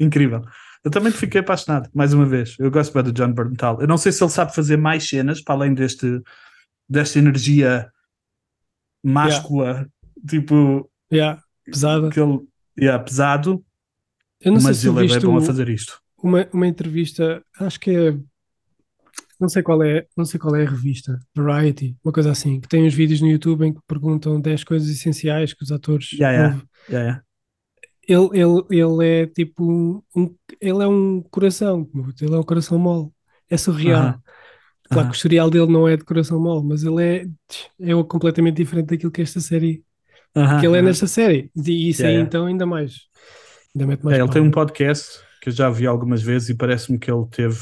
incrível. Eu também fiquei apaixonado, mais uma vez. Eu gosto bem do John Berntal. Eu não sei se ele sabe fazer mais cenas para além deste, desta energia máscula, tipo, Yeah, pesada. que ele yeah, pesado, Eu não sei mas se tu ele é bem bom a fazer isto. uma, uma entrevista, acho que é. Não sei qual é, não sei qual é a revista, Variety, uma coisa assim, que tem uns vídeos no YouTube em que perguntam 10 coisas essenciais que os atores Yeah, yeah. Yeah. Ele, ele, ele é tipo um, um- ele é um coração, ele é um coração mole, é surreal. Aham. Claro Aham. que o historial dele não é de coração mole, mas ele é, é completamente diferente daquilo que esta série, Aham, que ele é nesta série. E isso aí então ainda mais. Ainda mete mais É, ele tem um podcast que eu já vi algumas vezes e parece-me que ele teve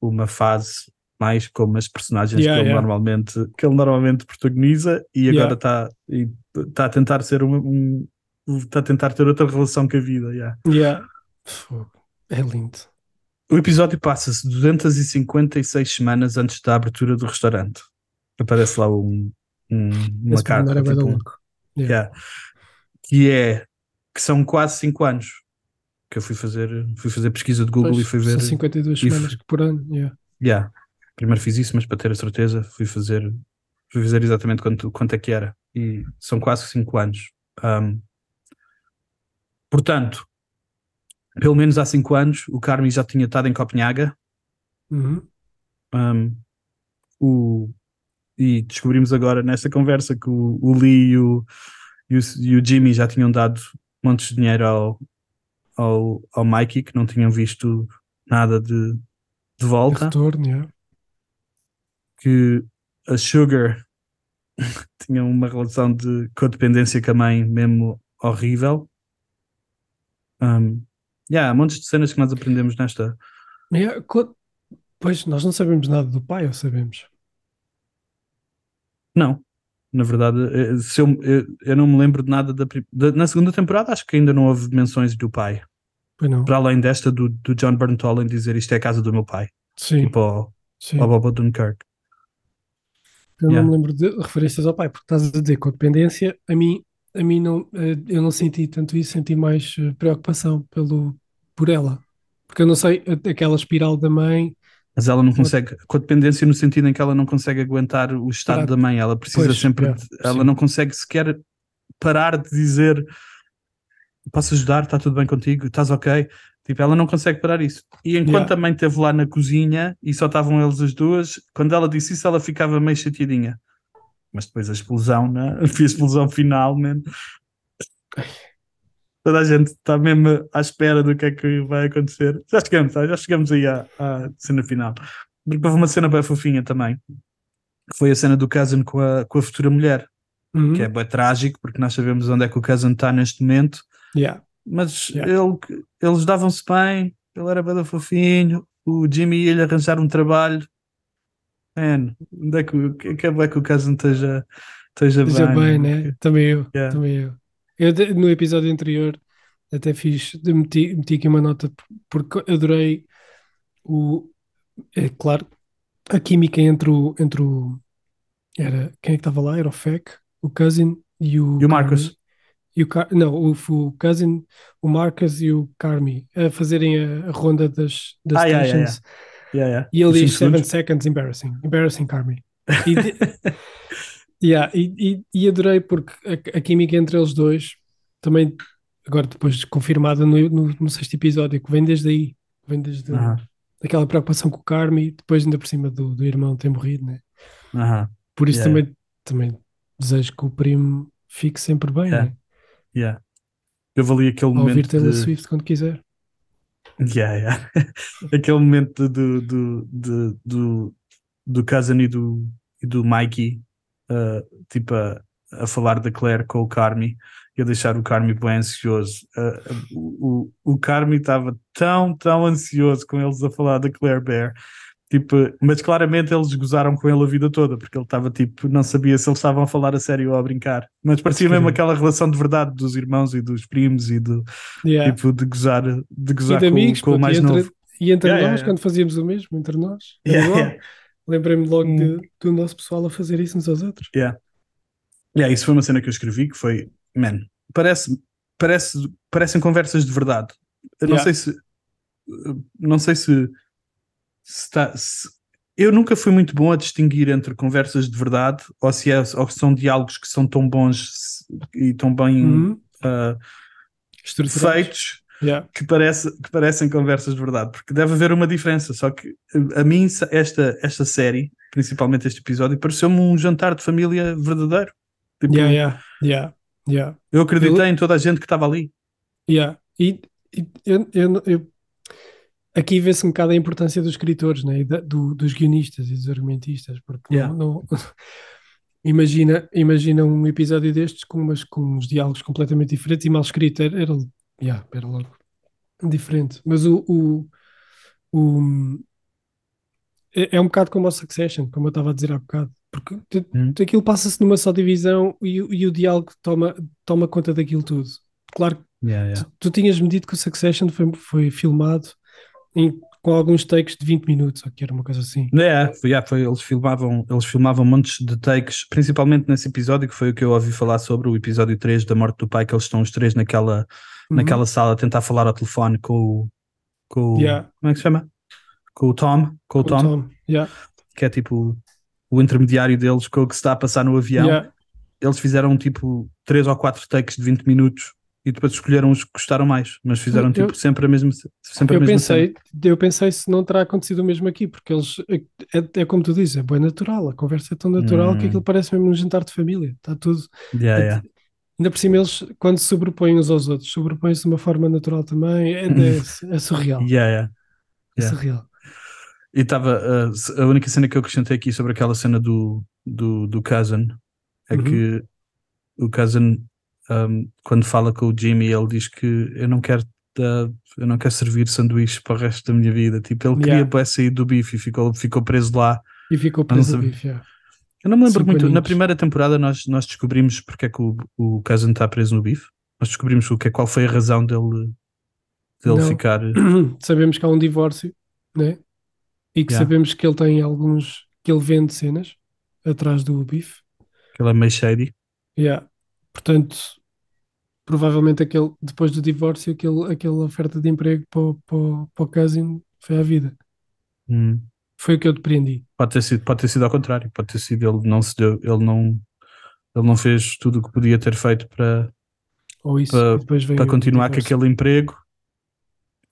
uma fase mais como as personagens Yeah, que, ele yeah. normalmente, que ele normalmente protagoniza e Yeah. agora está e está a tentar ser um, um- está a tentar ter outra relação com a vida. yeah. Yeah. É lindo. O episódio passa-se 256 semanas antes da abertura do restaurante. Aparece lá um, um- uma Esse carta é tipo, louco. Yeah. yeah, que é que são quase 5 anos que eu fui fazer fui fazer pesquisa de Google Pois, e fui são ver 52 e semanas f- por ano. Yeah. Yeah. Primeiro fiz isso, mas para ter a certeza fui fazer, fui fazer exatamente quanto, quanto é que era. E são quase 5 anos. Um, portanto, pelo menos há 5 anos, o Carmi já tinha estado em Copenhaga. Uhum. um, o, e descobrimos agora nesta conversa que o, o Lee e o, e, o, e o Jimmy já tinham dado montes de dinheiro ao, ao, ao Mikey, que não tinham visto nada de, de De volta. retorno, yeah. Que a Sugar (laughs) tinha uma relação de codependência com a mãe mesmo horrível. Um, yeah, há montes de cenas que nós aprendemos nesta. Yeah, co- Pois, nós não sabemos nada do pai, ou sabemos? Não, na verdade, eh, se eu, eu, eu não me lembro de nada da, da- Na segunda temporada, acho que ainda não houve menções do pai. Pois não. Para além desta do, do John Bernthal em dizer isto é a casa do meu pai. Sim, Tipo, ao, sim. ao Bob Dunkirk. Eu Yeah. não me lembro de referências ao pai, porque estás a dizer codependência, a mim, a mim não, eh, eu não senti tanto isso, senti mais eh, preocupação pelo, por ela. Porque eu não sei, aquela espiral da mãe, Mas ela não consegue, com a dependência no sentido em que ela não consegue aguentar o estado Parar. da mãe, ela precisa Pois, sempre, é, ela sim. não consegue sequer parar de dizer posso ajudar, está tudo bem contigo, estás ok? Tipo, ela não consegue parar isso. E enquanto Yeah. a mãe esteve lá na cozinha e só estavam eles as duas, quando ela disse isso, ela ficava meio chateadinha. Mas depois a explosão, né? (laughs) a explosão final, man. Toda a gente está mesmo à espera do que é que vai acontecer. Já chegamos, tá? já chegamos aí à, à cena final. Porque houve uma cena bem fofinha também, que foi a cena do Cousin com a, com a futura mulher, uhum, que é bem trágico, porque nós sabemos onde é que o Cousin está neste momento, yeah, mas Yeah. ele, eles davam-se bem, ele era bem fofinho, o Jimmy ia-lhe arranjar um trabalho. Man, onde é que, que, é que o Cousin esteja, esteja esteja bem, bem, man? né? Também eu, Yeah. também eu. Eu no episódio anterior até fiz, meti, meti aqui uma nota porque adorei o, é claro, a química entre o, entre o era, quem é que estava lá? Era o Feck, o Cousin e o E o Marcus. E o, Car- não, o, o Cousin, o Marcus e o Carmi a fazerem a, a ronda das, das Ah, yeah, yeah, stations. Yeah, yeah. E ele Os diz cinco 7 segundos. seconds embarrassing. Embarrassing, Carmi. (laughs) E, de- yeah, e, e- e adorei porque a, a química entre eles dois também, agora depois confirmada no, no, no sexto episódio, que vem desde aí, vem desde aquela preocupação com o Carmi, depois ainda por cima do, do irmão ter morrido, né? Por isso Yeah. também, também desejo que o primo fique sempre bem, né? Yeah. Eu vali aquele ouvir momento Taylor de... Swift quando quiser. Yeah, yeah. (laughs) Aquele momento do, do, do, do, do Cousin e do, e do Mikey, uh, tipo, a, a falar da Claire com o Carmi e a deixar o Carmi bem ansioso. Uh, o, o, o Carmi estava tão, tão ansioso com eles a falar da Claire Bear. Tipo, mas claramente eles gozaram com ele a vida toda, porque ele estava tipo, não sabia se eles estavam a falar a sério ou a brincar. Mas parecia mesmo aquela relação de verdade dos irmãos e dos primos e do Yeah. tipo de gozar, de gozar de com, amigos, com o mais e entre, novo. e entre Yeah, nós, yeah, yeah. quando fazíamos o mesmo, entre nós, Yeah, yeah. Lembrei-me logo Hum. de- do nosso pessoal a fazer isso uns aos outros. Yeah, isso foi uma cena que eu escrevi que foi, man, parece, parece, parecem conversas de verdade. Eu não Yeah. sei se não sei se, se tá- se- eu nunca fui muito bom a distinguir entre conversas de verdade ou se, é, ou se são diálogos que são tão bons e tão bem Uhum. Estruturados. feitos Yeah. que, parece, que parecem conversas de verdade, porque deve haver uma diferença. Só que a mim, esta, esta série, principalmente este episódio, pareceu-me um jantar de família verdadeiro. Tipo, Yeah, yeah, yeah, yeah, Eu acreditei Eu- em toda a gente que estava ali. yeah. E, e eu, eu- eu- aqui vê-se um bocado a importância dos escritores, né? e da- do- dos guionistas e dos argumentistas, porque Yeah. não, não- (laughs) imagina, imagina um episódio destes com, umas, com uns diálogos completamente diferentes e mal escrito, era, era, yeah, era logo diferente. Mas o, o, o- é, é um bocado como o Succession, como eu estava a dizer há bocado, porque Hum. aquilo passa-se numa só divisão e, o- e o diálogo toma, toma conta daquilo tudo. Claro que Tu, tu tinhas medido que o Succession foi, foi filmado em- com alguns takes de 20 minutos, ou que era uma coisa assim. É, foi, yeah, foi- eles, filmavam, eles filmavam montes de takes, principalmente nesse episódio, que foi o que eu ouvi falar sobre, o episódio 3 da morte do pai, que eles estão os três naquela, Uhum. naquela sala a tentar falar ao telefone com o. Com Yeah. Como é que se chama? Com o Tom. Com Com o Tom, Yeah, que é tipo o intermediário deles com o que se está a passar no avião. Eles fizeram tipo 3 ou 4 takes de 20 minutos e depois escolheram os que gostaram mais, mas fizeram Eu- tipo sempre a mesma, sempre a Eu mesma pensei, cena. eu pensei se não terá acontecido o mesmo aqui, porque eles é, é- é como tu dizes, é bem natural, a conversa é tão natural que Hum. aquilo parece mesmo um jantar de família, está tudo. Yeah, yeah. Ainda por cima, eles, quando se sobrepõem uns aos outros, sobrepõem-se de uma forma natural também, é, é, (laughs) é surreal. Yeah, yeah. É surreal. E estava uh, a única cena que eu acrescentei aqui sobre aquela cena do, do, do Cousin é Uhum. que o Cousin um, quando fala com o Jimmy ele diz que eu não quero uh, eu não quero servir sanduíches para o resto da minha vida tipo ele queria Yeah. bué sair do bife e ficou, ficou preso lá E ficou preso sabia. bife, yeah. eu não me lembro Cinco muito na aninhos. primeira temporada nós, nós descobrimos porque é que o, o Cousin está preso no bife nós descobrimos o que é, qual foi a razão dele dele Não. ficar (clears throat) Sabemos que há um divórcio, né? E que Yeah. sabemos que ele tem alguns. que ele vende cenas atrás do bife. Aquele é meio shady. Yeah. Portanto, provavelmente aquele, depois do divórcio, aquele, aquela oferta de emprego para, o- para, o- para o cousin foi à vida. Hum. Foi o que eu depreendi. Pode ter sido, pode ter sido ao contrário. Pode ter sido ele não se deu, ele não, ele não fez tudo o que podia ter feito para, Ou isso. Para- e depois veio para o continuar com divórcio. aquele emprego.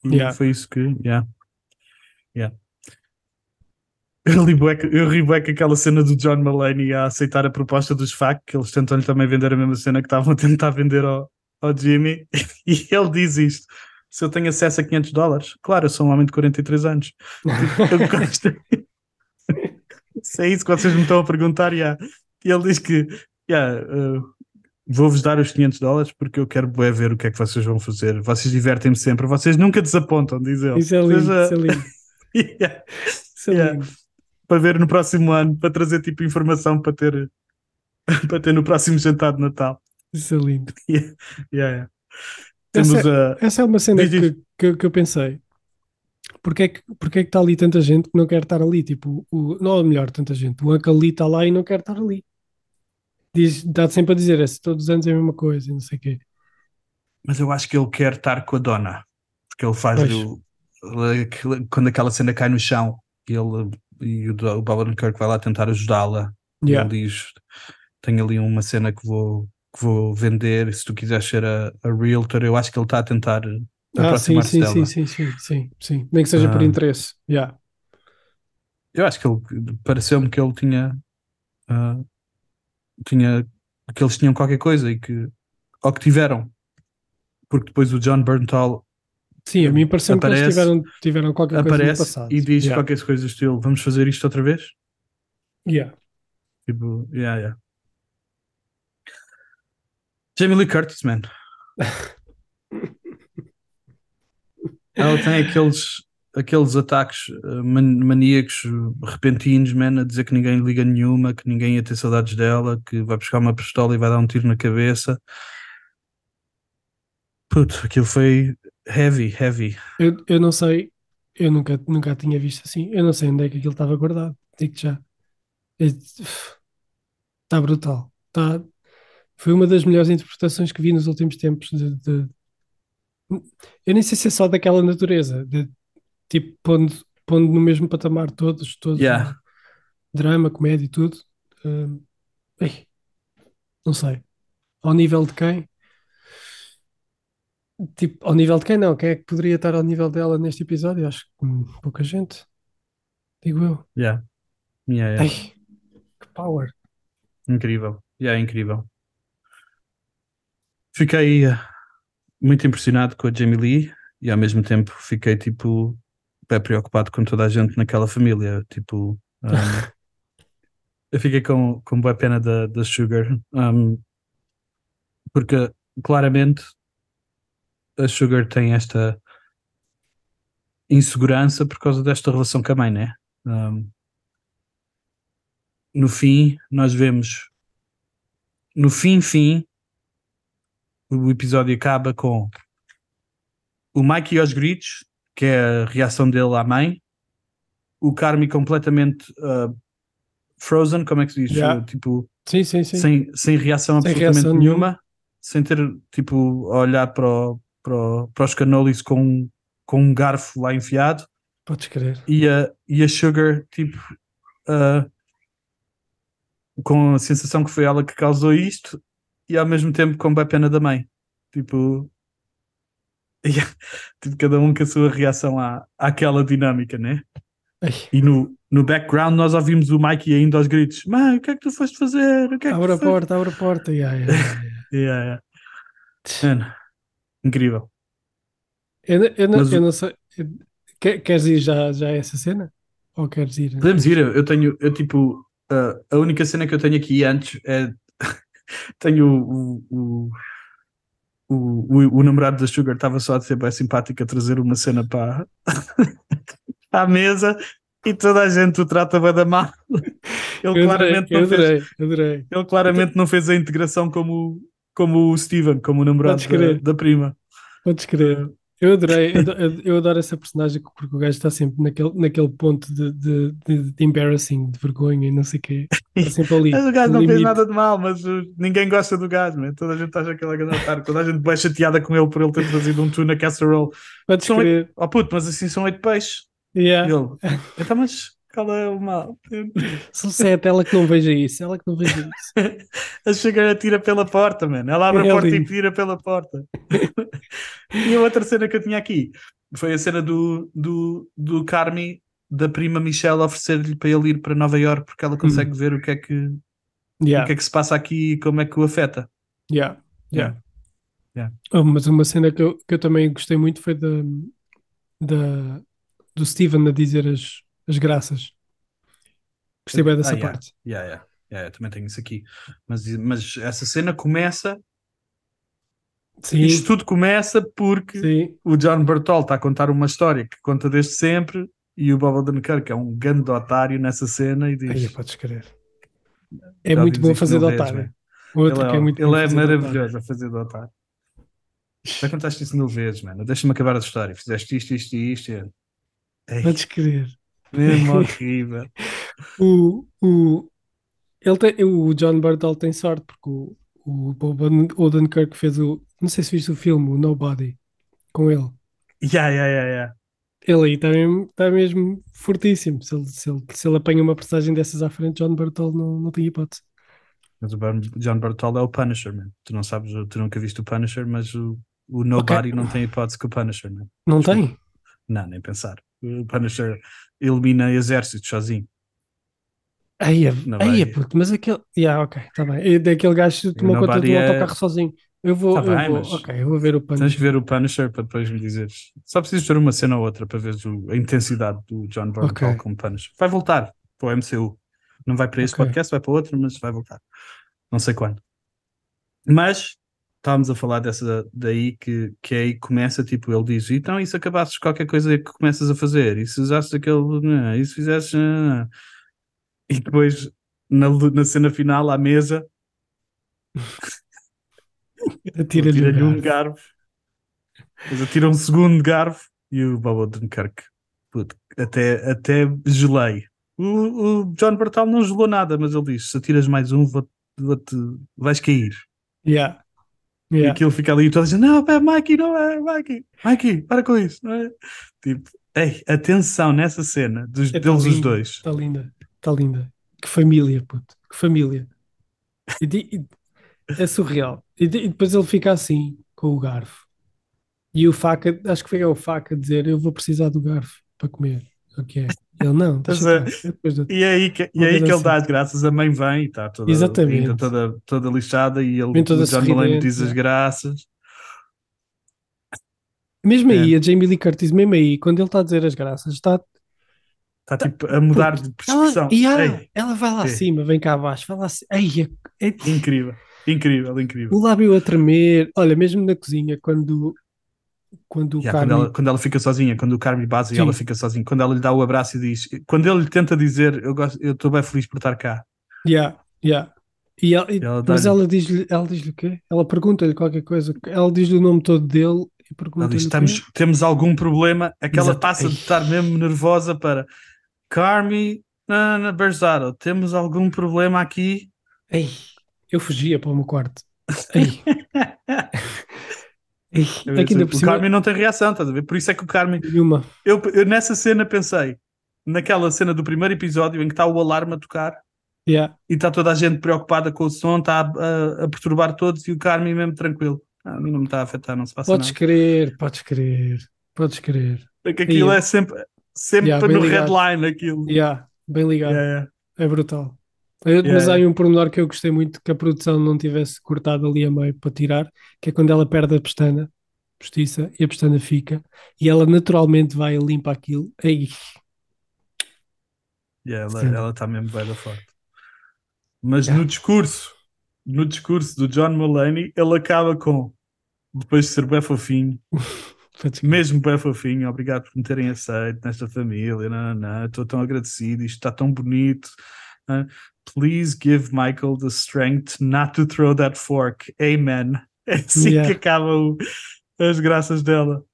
E Yeah. foi isso que. Yeah. Yeah. Eu ri eu aquela cena do John Mulaney a aceitar a proposta dos FAC, que eles tentam-lhe também vender a mesma cena que estavam a tentar vender ao, ao Jimmy. (laughs) E ele diz isto: se eu tenho acesso a 500 dólares, claro, eu sou um homem de 43 anos. Tipo. Se (laughs) é isso que vocês me estão a perguntar, yeah. E ele diz que yeah, uh, vou-vos dar os 500 dólares porque eu quero bué ver o que é que vocês vão fazer. Vocês divertem-me sempre, vocês nunca desapontam, diz ele. Isso é lindo, Seja- isso é lindo. (laughs) Yeah. Isso é Yeah. Para ver no próximo ano, para trazer tipo informação para ter, (laughs) para ter no próximo jantar de Natal. Isso é lindo. (laughs) Yeah, yeah. Essa Temos a. Essa é uma cena que, que, que eu pensei. Porquê é que, porquê é que está ali tanta gente que não quer estar ali? Tipo, o, não é melhor, tanta gente. O Uncle Lee está lá e não quer estar ali. Diz, dá sempre a dizer, "Esse todos os anos é a mesma coisa, e não sei o quê. Mas eu acho que ele quer estar com a dona, porque ele faz o, aquele- quando aquela cena cai no chão ele e o, o Bob Kirk vai lá tentar ajudá-la. Yeah. Ele diz: Tenho ali uma cena que vou, que vou vender. Se tu quiseres ser a, a realtor, eu acho que ele está a tentar Ah, sim, sim, sim, sim, sim, sim, sim. Nem que seja por Ah. interesse. Yeah. Eu acho que ele pareceu-me que ele tinha, ah, tinha que eles tinham qualquer coisa e que ou que tiveram, porque depois o John Berntal Sim, a mim pareceu-me que eles Aparece- tiveram, tiveram qualquer coisa no aparece passado. e diz Yeah. qualquer coisa do estilo: Vamos fazer isto outra vez? Yeah. Tipo, yeah, yeah. Jamie Lee Curtis, man. (laughs) Ela tem aqueles, aqueles ataques uh, man- maníacos repentinos, man, a dizer que ninguém liga nenhuma, que ninguém ia ter saudades dela, que vai buscar uma pistola e vai dar um tiro na cabeça. Puto, aquilo foi heavy, heavy. Eu, eu não sei, eu nunca, nunca a tinha visto assim. Eu não sei onde é que aquilo estava guardado. Digo-te já. Está brutal. Tá, foi uma das melhores interpretações que vi nos últimos tempos. De, de- eu nem sei se é só daquela natureza, de tipo pondo, pondo no mesmo patamar todos, todos Yeah. drama, comédia e tudo. Ei, não sei. Ao nível de quem? Tipo, ao nível de quem não? Quem é que poderia estar ao nível dela neste episódio? Acho que hum, pouca gente. Digo eu. Yeah. Yeah, yeah. Ei, que power. Incrível. Yeah, incrível. Fiquei eh, muito impressionado com a Jamie Lee e ao mesmo tempo fiquei tipo bem preocupado com toda a gente naquela família. Tipo, um, (laughs) eu fiquei com, com boa pena da, da Sugar um, porque claramente a Sugar tem esta insegurança por causa desta relação com a mãe, né? Um, no fim, nós vemos no fim, fim, o episódio acaba com o Mike e aos gritos, que é a reação dele à mãe, o Carmi completamente uh, frozen, como é que se diz? Yeah. Tipo, Sim, sim, sim. sem, sem reação Sem absolutamente reação nenhuma, sem ter tipo a olhar para, o- para, o- para os canolis com, com um garfo lá enfiado Podes crer. e a, e a Sugar tipo ah, com a sensação que foi ela que causou isto e ao mesmo tempo com bem pena da mãe tipo, (laughs) tipo cada um com a sua reação à, àquela dinâmica né Ei, e no, no background nós ouvimos o Mikey ainda aos gritos mãe o que é que tu foste fazer o que é que abre a tu foste porta, abre a porta. Yeah, yeah, yeah. Yeah, (laughs) yeah. Incrível. Eu, eu, Mas eu não sei. Queres ir já, já a essa cena? Ou queres ir? Podemos ir, eu tenho, eu tipo, uh, a única cena que eu tenho aqui antes é (laughs) tenho o, o, o, o, o namorado da Sugar estava só a ser bem simpático a trazer uma cena para (laughs) à mesa e toda a gente o trata bem da mal. (laughs) Ele Eu adorei, claramente, eu não fez, adorei, eu adorei. ele claramente não fez a integração como, como o Steven, como o namorado da, da prima. Podes crer. Eu adorei, eu, ado- eu adoro essa personagem porque o gajo está sempre naquele, naquele ponto de, de, de, de embarrassing, de vergonha e não sei o quê. Está sempre ali. (laughs) Mas o gajo não fez limite. nada de mal, mas ninguém gosta do gajo, man. toda a gente acha que ele é grande otário, toda a gente vai chateada com ele por ele ter trazido um tuna casserole. Podes São crer. Oh puto, mas assim são oito peixes. E Yeah. ele, então, mas qual é o mal? É ela que não veja isso, ela que não veja isso. (laughs) A chegar a tira pela porta, mano. Ela abre É a porta e lindo. tira pela porta. (laughs) e a outra cena que eu tinha aqui foi a cena do, do, do Carmi, da prima Michelle, oferecer-lhe para ele ir para Nova York porque ela consegue ver o que, é que, o Yeah, que é que se passa aqui e como é que o afeta. yeah, yeah. Yeah. Oh, mas uma cena que eu, que eu também gostei muito foi da, da, do Steven a dizer as, as graças. Gostei bem dessa Ah, yeah. parte. Yeah, yeah. Também tenho isso aqui. Mas, mas essa cena começa, Sim, isto tudo começa porque sim, o John Bertol está a contar uma história que conta desde sempre e o Bob Odenkirk é um grande otário nessa cena e diz aí podes crer. É muito bom isto fazer de mil vezes, otário. Outro ele é, que é muito ele é fazer de maravilhoso a fazer de otário. Já contaste isso mil vezes, mano. Deixa-me acabar a história. Fizeste isto, isto e isto. Ei, Podes crer. Mesmo (laughs) horrível. O, o, ele tem, o John Bartol tem sorte porque o, o Bob Odenkirk fez o. Não sei se viste o filme, o Nobody, com ele. Yeah, yeah, yeah, yeah. Ele aí está mesmo, tá mesmo fortíssimo. Se ele, se, ele, se ele apanha uma personagem dessas à frente, John Bartol não, não tem hipótese. Mas o John Bertol é o Punisher, man. Tu não sabes, tu nunca viste o Punisher, mas o, o Nobody Ok. não tem hipótese com o Punisher, man. Não Desculpa. tem? Não, nem pensar. O Punisher elimina exércitos sozinho. Aí é, aí é puto, mas aquele. Yeah, ok, está bem. Daquele gajo tomou conta do é- autocarro sozinho. Eu vou, Tá eu bem, vou, mas- ok, eu vou ver o Tens pano. que ver o Punisher para depois me dizeres. Só precisas ver uma cena ou outra para veres o- a intensidade do John Bernthal Ok. como Punisher. Vai voltar para o MCU. Não vai para este Ok. podcast, vai para outro, mas vai voltar. Não sei quando. Mas estávamos a falar dessa daí que, que aí começa, tipo, ele diz, então e se acabasses qualquer coisa que começas a fazer? E se usasses aquele. não, E se fizesses. não? E depois, na, na cena final, à mesa, (laughs) Atira-lhe o Atira-lhe um garfo. Depois atira um segundo garfo e o Bob Odenkirk. Puto, até, até gelei. O, o John Bartal não gelou nada, mas ele diz: se atiras mais um, vou, vou-te, vais cair. Yeah. E Yeah. aquilo fica ali e toda a gente: não, pá, Mikey, não é, Mikey, Mikey, para com isso. Não é? Tipo, ei, atenção nessa cena dos, É, tá deles os dois. Está linda, está linda. Que família, puto, que família. E e- é surreal. E, e depois ele fica assim, com o garfo. E o faca, acho que foi o faca dizer: Eu vou precisar do garfo para comer. Ok. Ele não, Pois é. estar. Eu depois dou-te." E é aí que, e é aí que ele assim. dá as graças. A mãe vem e está toda, Exatamente. toda, toda lixada. E ele, toda John Mulaney diz as né? graças. Mesmo É. aí, a Jamie Lee Curtis, mesmo aí, quando ele está a dizer as graças, está. Está tipo a mudar de percepção. Ela, Yeah, Ei, ela vai lá acima, vem cá abaixo, vai lá acima. Ei, é- incrível, incrível, incrível. o lábio a tremer. Olha, mesmo na cozinha, quando, quando Yeah, quando, Carmen. ela, quando ela fica sozinha, quando o Carmen base e ela fica sozinha, quando ela lhe dá o abraço e diz, quando ele lhe tenta dizer eu estou bem feliz por estar cá. Yeah, yeah. E ela, e- Ela mas ela diz-lhe ela diz o quê? Ela pergunta-lhe qualquer coisa. Ela diz-lhe o nome todo dele e pergunta-lhe Estamos, temos algum problema? Aquela Exato. passa de estar mesmo nervosa para Carmi na, na Berzado, temos algum problema aqui? Ei, eu fugia para o meu quarto. Ei. (laughs) Ei, é que ainda por o cima, Carmen não tem reação, estás a ver? Por isso é que o Carmen. nenhuma. Eu, eu nessa cena pensei, naquela cena do primeiro episódio em que está o alarme a tocar Yeah. e está toda a gente preocupada com o som, está a, a- a perturbar todos e o Carmen mesmo tranquilo. Ah, a mim não me está a afetar, não se passa Podes nada. crer, podes crer, podes crer. Porque aquilo Ia. é sempre, sempre Yeah, no ligado. headline aquilo. Yeah, bem ligado. Yeah, yeah. É brutal. Yeah, mas há aí um pormenor que eu gostei muito que a produção não tivesse cortado ali a meio para tirar, que é quando ela perde a pestana postiça e a pestana fica e ela naturalmente vai e limpa aquilo. Ei, Yeah, ela, está mesmo bem da forte. Mas Yeah. no discurso, no discurso do John Mulaney, ele acaba com depois de ser bem fofinho, (laughs) mesmo bem fofinho, obrigado por me terem aceito nesta família, não, não, não, estou tão agradecido, isto está tão bonito. Ah, please give Michael the strength not to throw that fork. Amen. (laughs) É assim Yeah. que acabam as graças dela.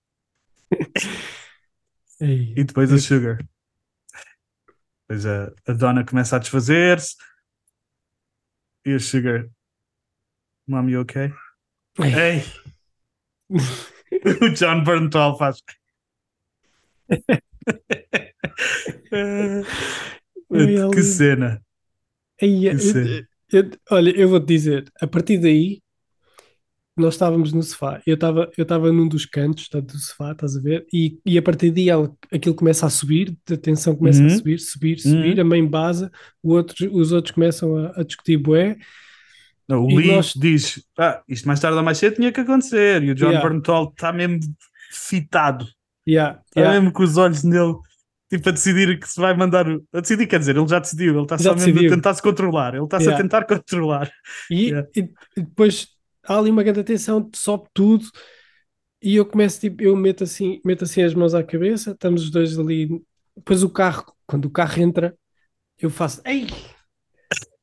(laughs) Ei, E depois a Sugar. Depois a, a Donna começa a desfazer-se. E a Sugar. Mom, you okay? Ei! (laughs) o John Bernthal faz. Ai, que cena. Ei, eu- Sim. eu- olha, eu vou-te dizer, a partir daí, nós estávamos no sofá. Eu estava eu estava num dos cantos tá, do sofá, estás a ver? E, e a partir daí ela- aquilo começa a subir, a tensão começa Uhum. a subir, subir, subir, a mãe base, o outro, os outros começam a, a discutir bué. Não, o E Lee nós- diz: ah, isto mais tarde ou mais cedo tinha que acontecer. E o John Yeah. Bernthal está mesmo fitado. Yeah, Está yeah. mesmo com os olhos nele. Tipo, a decidir que se vai mandar. A decidir, quer dizer, ele já decidiu. Ele está só mesmo a tentar se controlar. Ele está-se Yeah. a tentar controlar. E, Yeah. e- depois há ali uma grande tensão, sobe tudo, e eu começo, tipo, eu meto assim, meto assim as mãos à cabeça, estamos os dois ali. Depois o carro, quando o carro entra, eu faço, ei!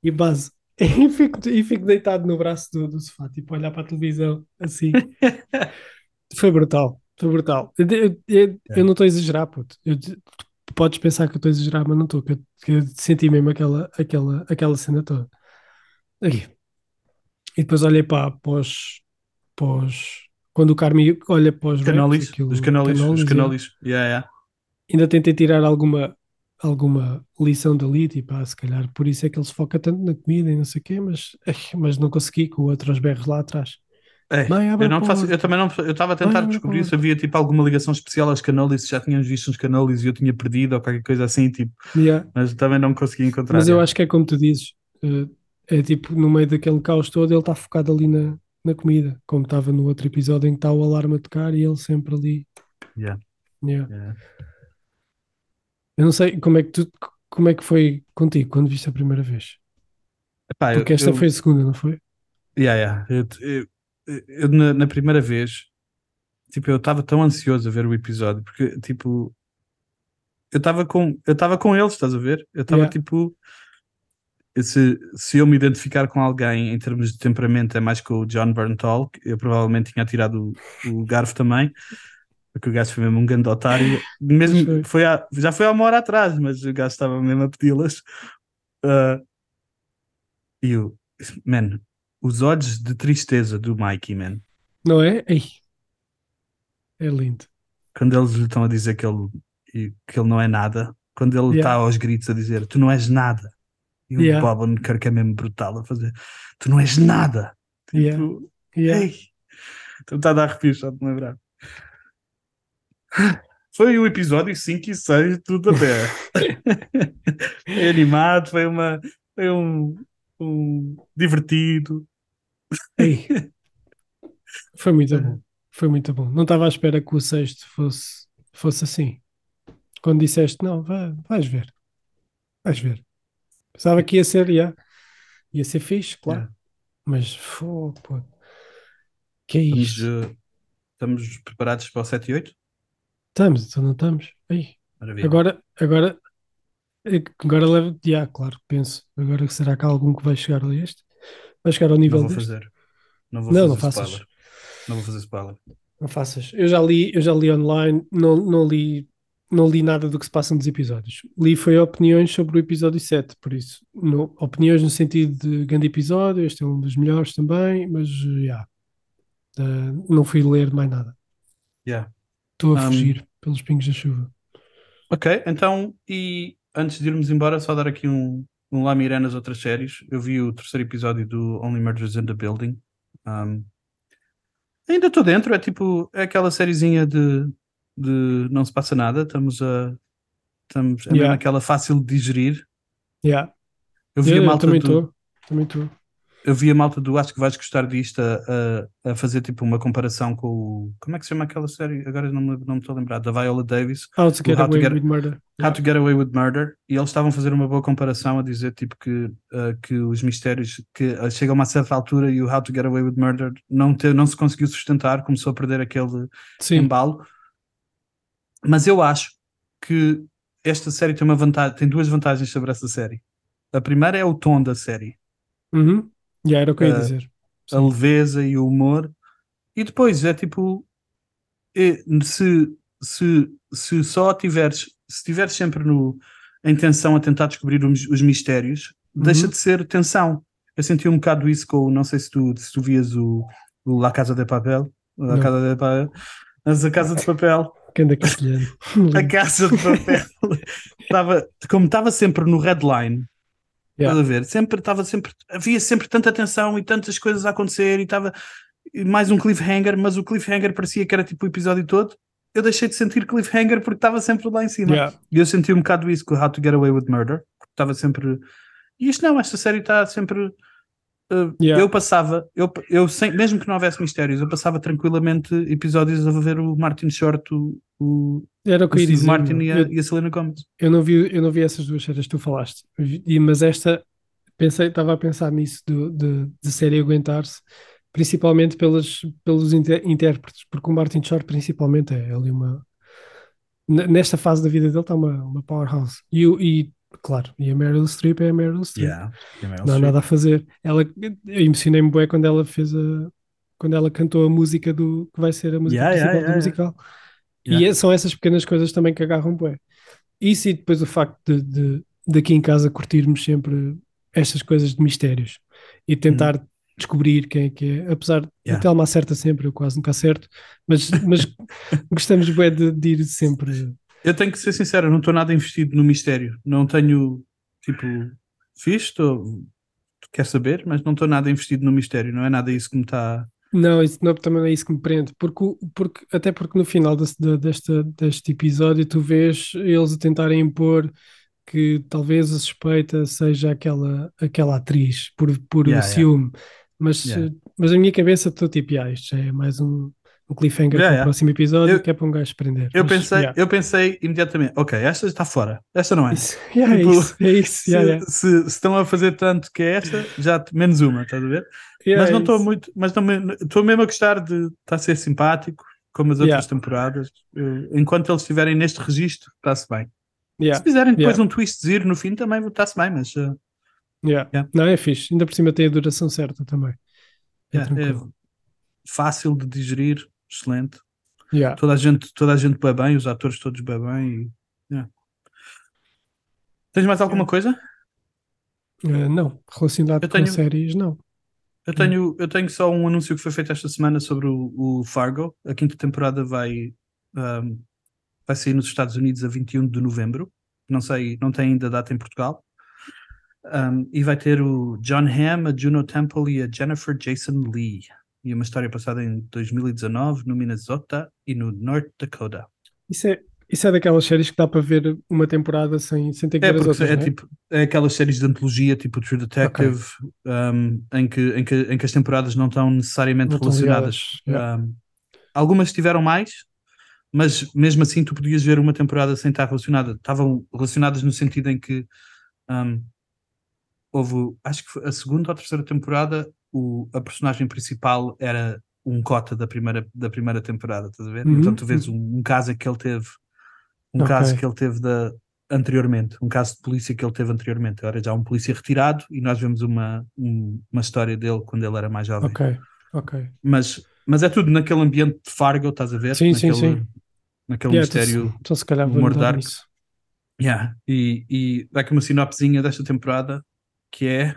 E base. (laughs) E fico, e fico deitado no braço do, do sofá, tipo, a olhar para a televisão, assim. (laughs) Foi brutal, foi brutal. Eu, eu- eu- eu não estou a exagerar, puto. Podes pensar que eu estou a exagerar, mas não estou, que eu, que eu senti mesmo aquela, aquela, aquela cena toda. Aí. E depois olhei para, para, os, para os- Quando o Carmi olha para os Canolis, aquilo- os canolis, os é. canolis. Yeah, yeah. Ainda tentei tirar alguma, alguma lição dali, tipo, ah, se calhar por isso é que ele se foca tanto na comida e não sei o quê, mas, ai, mas não consegui com o outro aos berros lá atrás. É, eu, não faço, eu também não. Eu estava a tentar a descobrir se havia tipo alguma ligação especial aos canolis, se já tínhamos visto uns canolis e eu tinha perdido ou qualquer coisa assim, tipo, Yeah. mas também não consegui encontrar. Mas eu acho que é como tu dizes, eh, é tipo, no meio daquele caos todo, ele está focado ali na, na comida, como estava no outro episódio em que está o alarme a tocar e ele sempre ali. Yeah. Yeah. Yeah. Eu não sei como é que tu, como é que foi contigo quando viste a primeira vez? Epá, eu- Porque esta eu- foi a segunda, não foi? Yeah, yeah. Eu, eu- eu na, na primeira vez, tipo, eu estava tão ansioso a ver o episódio, porque, tipo, eu estava com, eu estava com eles, estás a ver? Eu estava, Yeah. tipo, se, se eu me identificar com alguém em termos de temperamento é mais com o John Bernthal, que eu provavelmente tinha tirado o, o Garfo também, porque o gajo foi mesmo um grande otário, mesmo, Foi. há- já foi há uma hora atrás, mas o gajo estava mesmo a pedi-las. Ah, e eu, man, os olhos de tristeza do Mikey, man. Não é? Ei. É lindo. Quando eles lhe estão a dizer que ele, que ele não é nada, quando ele está Yeah. aos gritos a dizer tu não és nada. E o Yeah. Bob Odenkirk é mesmo brutal a fazer tu não és nada. Tipo, Yeah. Yeah. ei, estou a dar arrepios só de me lembrar. Foi o episódio 5 e 6 do The Bear. foi animado, foi uma. Foi um, um divertido. Ei. (laughs) Foi muito bom. Foi muito bom. Não estava à espera que o sexto fosse, fosse assim. Quando disseste, não, vai, vais ver. Vais ver. Pensava que ia ser, yeah. ia ser fixe, claro. Yeah. Mas, fô, pô. Que é Estamos, isto? eh, estamos preparados para o 7 e 8? Estamos, então não estamos. Ei. Maravilha. Agora, agora, é que agora leva, yeah, claro, penso. Agora será que há algum que vai chegar a este? Vai chegar ao não nível vou deste? fazer. Não vou Não, fazer não faças. spoiler. Não vou fazer spoiler. Não faças. Eu já li, eu já li online, não, não li, não li nada do que se passa nos episódios. Li foi opiniões sobre o episódio 7, por isso, no- opiniões no sentido de grande episódio, este é um dos melhores também, mas já. Eh, não fui ler mais nada. Yeah. Estou a Um, fugir pelos pingos da chuva. Ok, então, e antes de irmos embora, só dar aqui um, lá miré nas outras séries. Eu vi o terceiro episódio do Only Murders in the Building. Um, ainda estou dentro, é tipo, é aquela sériezinha de, de não se passa nada, estamos a. Estamos, é Yeah. aquela fácil de digerir. Yeah. Eu vi Eu, a eu malta também do, estou. Também estou. Eu vi a malta do Acho que vais gostar disto a, a, a fazer tipo uma comparação com o. Como é que se chama aquela série? Agora não me, não me estou a lembrar, da Viola Davis. How to get How to away Get- with murder. How to Get Away with Murder e eles estavam a fazer uma boa comparação a dizer tipo que, uh, que os mistérios que uh, chegam a uma certa altura e o How to Get Away with Murder não, te, não se conseguiu sustentar, começou a perder aquele Sim. embalo. Mas eu acho que esta série tem uma vantagem, tem duas vantagens sobre essa série. A primeira é o tom da série, Uhum. Já era o que eu ia Ah, dizer. a leveza e o humor. E depois é tipo, se, se, se só tiveres, se tiveres sempre no, em tensão a tentar descobrir os, os mistérios, deixa Uhum. de ser tensão. Eu senti um bocado isso com, o- não sei se tu, se tu vias o, o La Casa de Papel, La. Casa de Papel, mas a Casa de Papel, (laughs) a Casa de Papel, (laughs) estava, como estava sempre no headline, Yeah. estás a ver? Sempre estava sempre, havia sempre tanta tensão e tantas coisas a acontecer e estava mais um cliffhanger, mas o cliffhanger parecia que era tipo o episódio todo. Eu deixei de sentir cliffhanger porque estava sempre lá em cima. Yeah. E eu senti um bocado isso com How to Get Away with Murder, porque estava sempre. E isto não, esta série está sempre. Uh, Yeah. Eu passava, eu, eu sem, mesmo que não houvesse mistérios, eu passava tranquilamente episódios a ver o Martin Short, o, o, Era o que o Steve dizer. Martin e a, Eu, e a Selena Gomez. eu não vi, eu não vi essas duas séries que tu falaste, mas esta pensei, estava a pensar nisso do- de, de série aguentar-se, principalmente pelas, pelos inter- intérpretes, porque o Martin Short principalmente é ali uma nesta fase da vida dele está uma, uma powerhouse. E, e claro, e a Meryl Streep é a Meryl Streep. Não há nada a fazer. Ela, eu emocionei-me bué quando ela fez a quando ela cantou a música do que vai ser a música Yeah, yeah, principal yeah, do musical. E Yeah. é- são essas pequenas coisas também que agarram bué. Isso e depois o facto de, de daqui em casa curtirmos sempre estas coisas de mistérios e tentar descobrir quem é que é, apesar de Uhum. Yeah. a Thelma acerta sempre, eu quase nunca acerto, mas, mas (laughs) gostamos bué de, de ir sempre Eu tenho que ser sincero, não estou nada investido no mistério. Não tenho, tipo, fiz, estou, quer saber, mas não estou nada investido no mistério. Não é nada isso que me está. Não, isso não, também não é isso que me prende, porque, porque, até porque no final desse, de- desta, deste episódio tu vês eles a tentarem impor que talvez a suspeita seja aquela, aquela atriz por, por Yeah, yeah. ciúme, mas, Yeah. mas na minha cabeça estou tipo, ah, isto é mais um, um cliffhanger Yeah, para o yeah. próximo episódio Eu- que é para um gajo prender. Eu Mas, pensei, yeah. eu pensei imediatamente, ok, esta está fora, esta não é. Isso, (laughs) yeah, Tipo, é isso, é isso, Se, se- se estão a fazer tanto que é esta, já menos uma, estás a ver? Mas não é estou muito, mas estou mesmo a gostar de estar a ser simpático, como as outras temporadas. Eu- enquanto eles estiverem neste registro, está-se bem. Se fizerem depois um twistzinho no fim, também está-se bem, mas uh. Não, é fixe, ainda por cima tem a duração certa também. É é fácil de digerir, excelente. Yeah. Toda a gente, toda a gente bem os atores todos bem bem. E, yeah. Tens mais alguma coisa? Eh, não, relacionado Eu com tenho- séries, não. Eu tenho, eu tenho só um anúncio que foi feito esta semana sobre o, o Fargo. A quinta temporada vai, um, vai sair nos Estados Unidos a 21 de novembro. Não sei, não tem ainda data em Portugal. Um, e vai ter o John Hamm, a Juno Temple e a Jennifer Jason Lee. E uma história passada em 2019 no Minnesota e no North Dakota. Isso é, isso é daquelas séries que dá para ver uma temporada sem, sem ter que É, ver as outras, é não é? tipo é aquelas séries de antologia, tipo True Detective, um, em, que, em, que, em que as temporadas não estão necessariamente Não estão relacionadas. ligadas, yeah. Um, algumas tiveram mais, mas mesmo assim tu podias ver uma temporada sem estar relacionada. Estavam relacionadas no sentido em que um, houve, acho que foi a segunda ou terceira temporada, o, a personagem principal era um cota da primeira, da primeira temporada, estás a ver? Uhum, Então tu vês um, um caso que ele teve, um Ok. caso que ele teve da, anteriormente, um caso de polícia que ele teve anteriormente. Agora já um polícia retirado e nós vemos uma, um- uma história dele quando ele era mais jovem. Ok, ok. Mas, mas é tudo naquele ambiente de Fargo, estás a ver? Sim, sim, naquele, sim. Naquele Yeah, mistério. se- então se calhar humor dar dark. Yeah. E, e dá aqui uma sinopsezinha desta temporada que é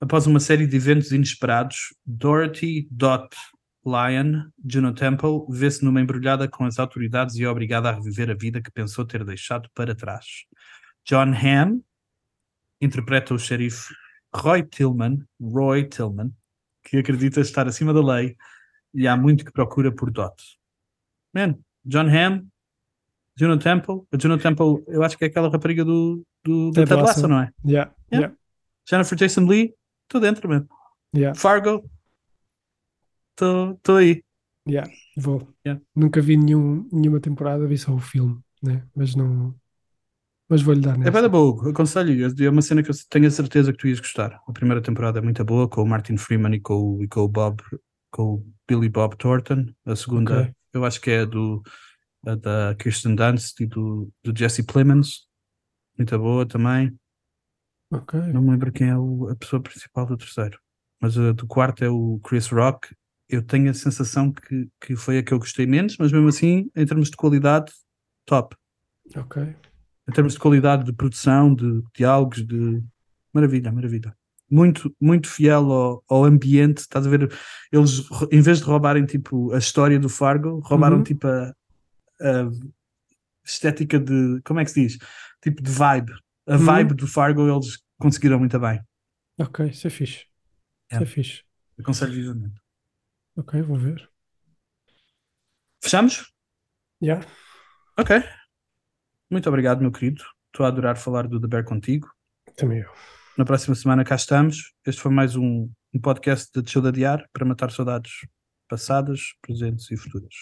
após uma série de eventos inesperados, Dorothy Dot Lyon, Juno Temple, vê-se numa embrulhada com as autoridades e é obrigada a reviver a vida que pensou ter deixado para trás. John Hamm interpreta o xerife Roy Tillman, Roy Tillman, que acredita estar acima da lei e há muito que procura por Dot. Man, John Hamm, Juno Temple, a Juno Temple, eu acho que é aquela rapariga do, do, do Ted Lasso. Lasso, não é? Yeah, Yeah. yeah, Jennifer Jason Lee, estou dentro, man. yeah, Fargo, estou aí. yeah. Vou. Yeah. Nunca vi nenhum, nenhuma temporada, vi só o filme, né? Mas não. Mas vou-lhe dar É nessa. bem da boa, aconselho. É uma cena que eu tenho a certeza que tu ias gostar. A primeira temporada é muito boa, com o Martin Freeman e com, o- e com o Bob, com o Billy Bob Thornton. A segunda, Ok. eu acho que é do a da Kirsten Dunst e do, do Jesse Plemons. Muito boa também. Ok. Não me lembro quem é o- a pessoa principal do terceiro. Mas a do quarto é o Chris Rock eu tenho a sensação que, que foi a que eu gostei menos, mas mesmo assim, em termos de qualidade, top. Ok. Em termos de qualidade de produção, de diálogos, de maravilha, maravilha. Muito, muito fiel ao, ao ambiente. Estás a ver? Eles, em vez de roubarem tipo a história do Fargo, roubaram Uhum. tipo a, a estética de como é que se diz? Tipo de vibe. A Uhum. vibe do Fargo eles conseguiram muito bem. Ok, isso é fixe. Isso É. é fixe. Aconselho vivamente. Ok, vou ver. Fechamos? Já. Ok. Muito obrigado, meu querido. Estou a adorar falar do The Bear contigo. Também eu. Na próxima semana cá estamos. Este foi mais um, um podcast de Deixou de Adiar para matar saudades passadas, presentes e futuras.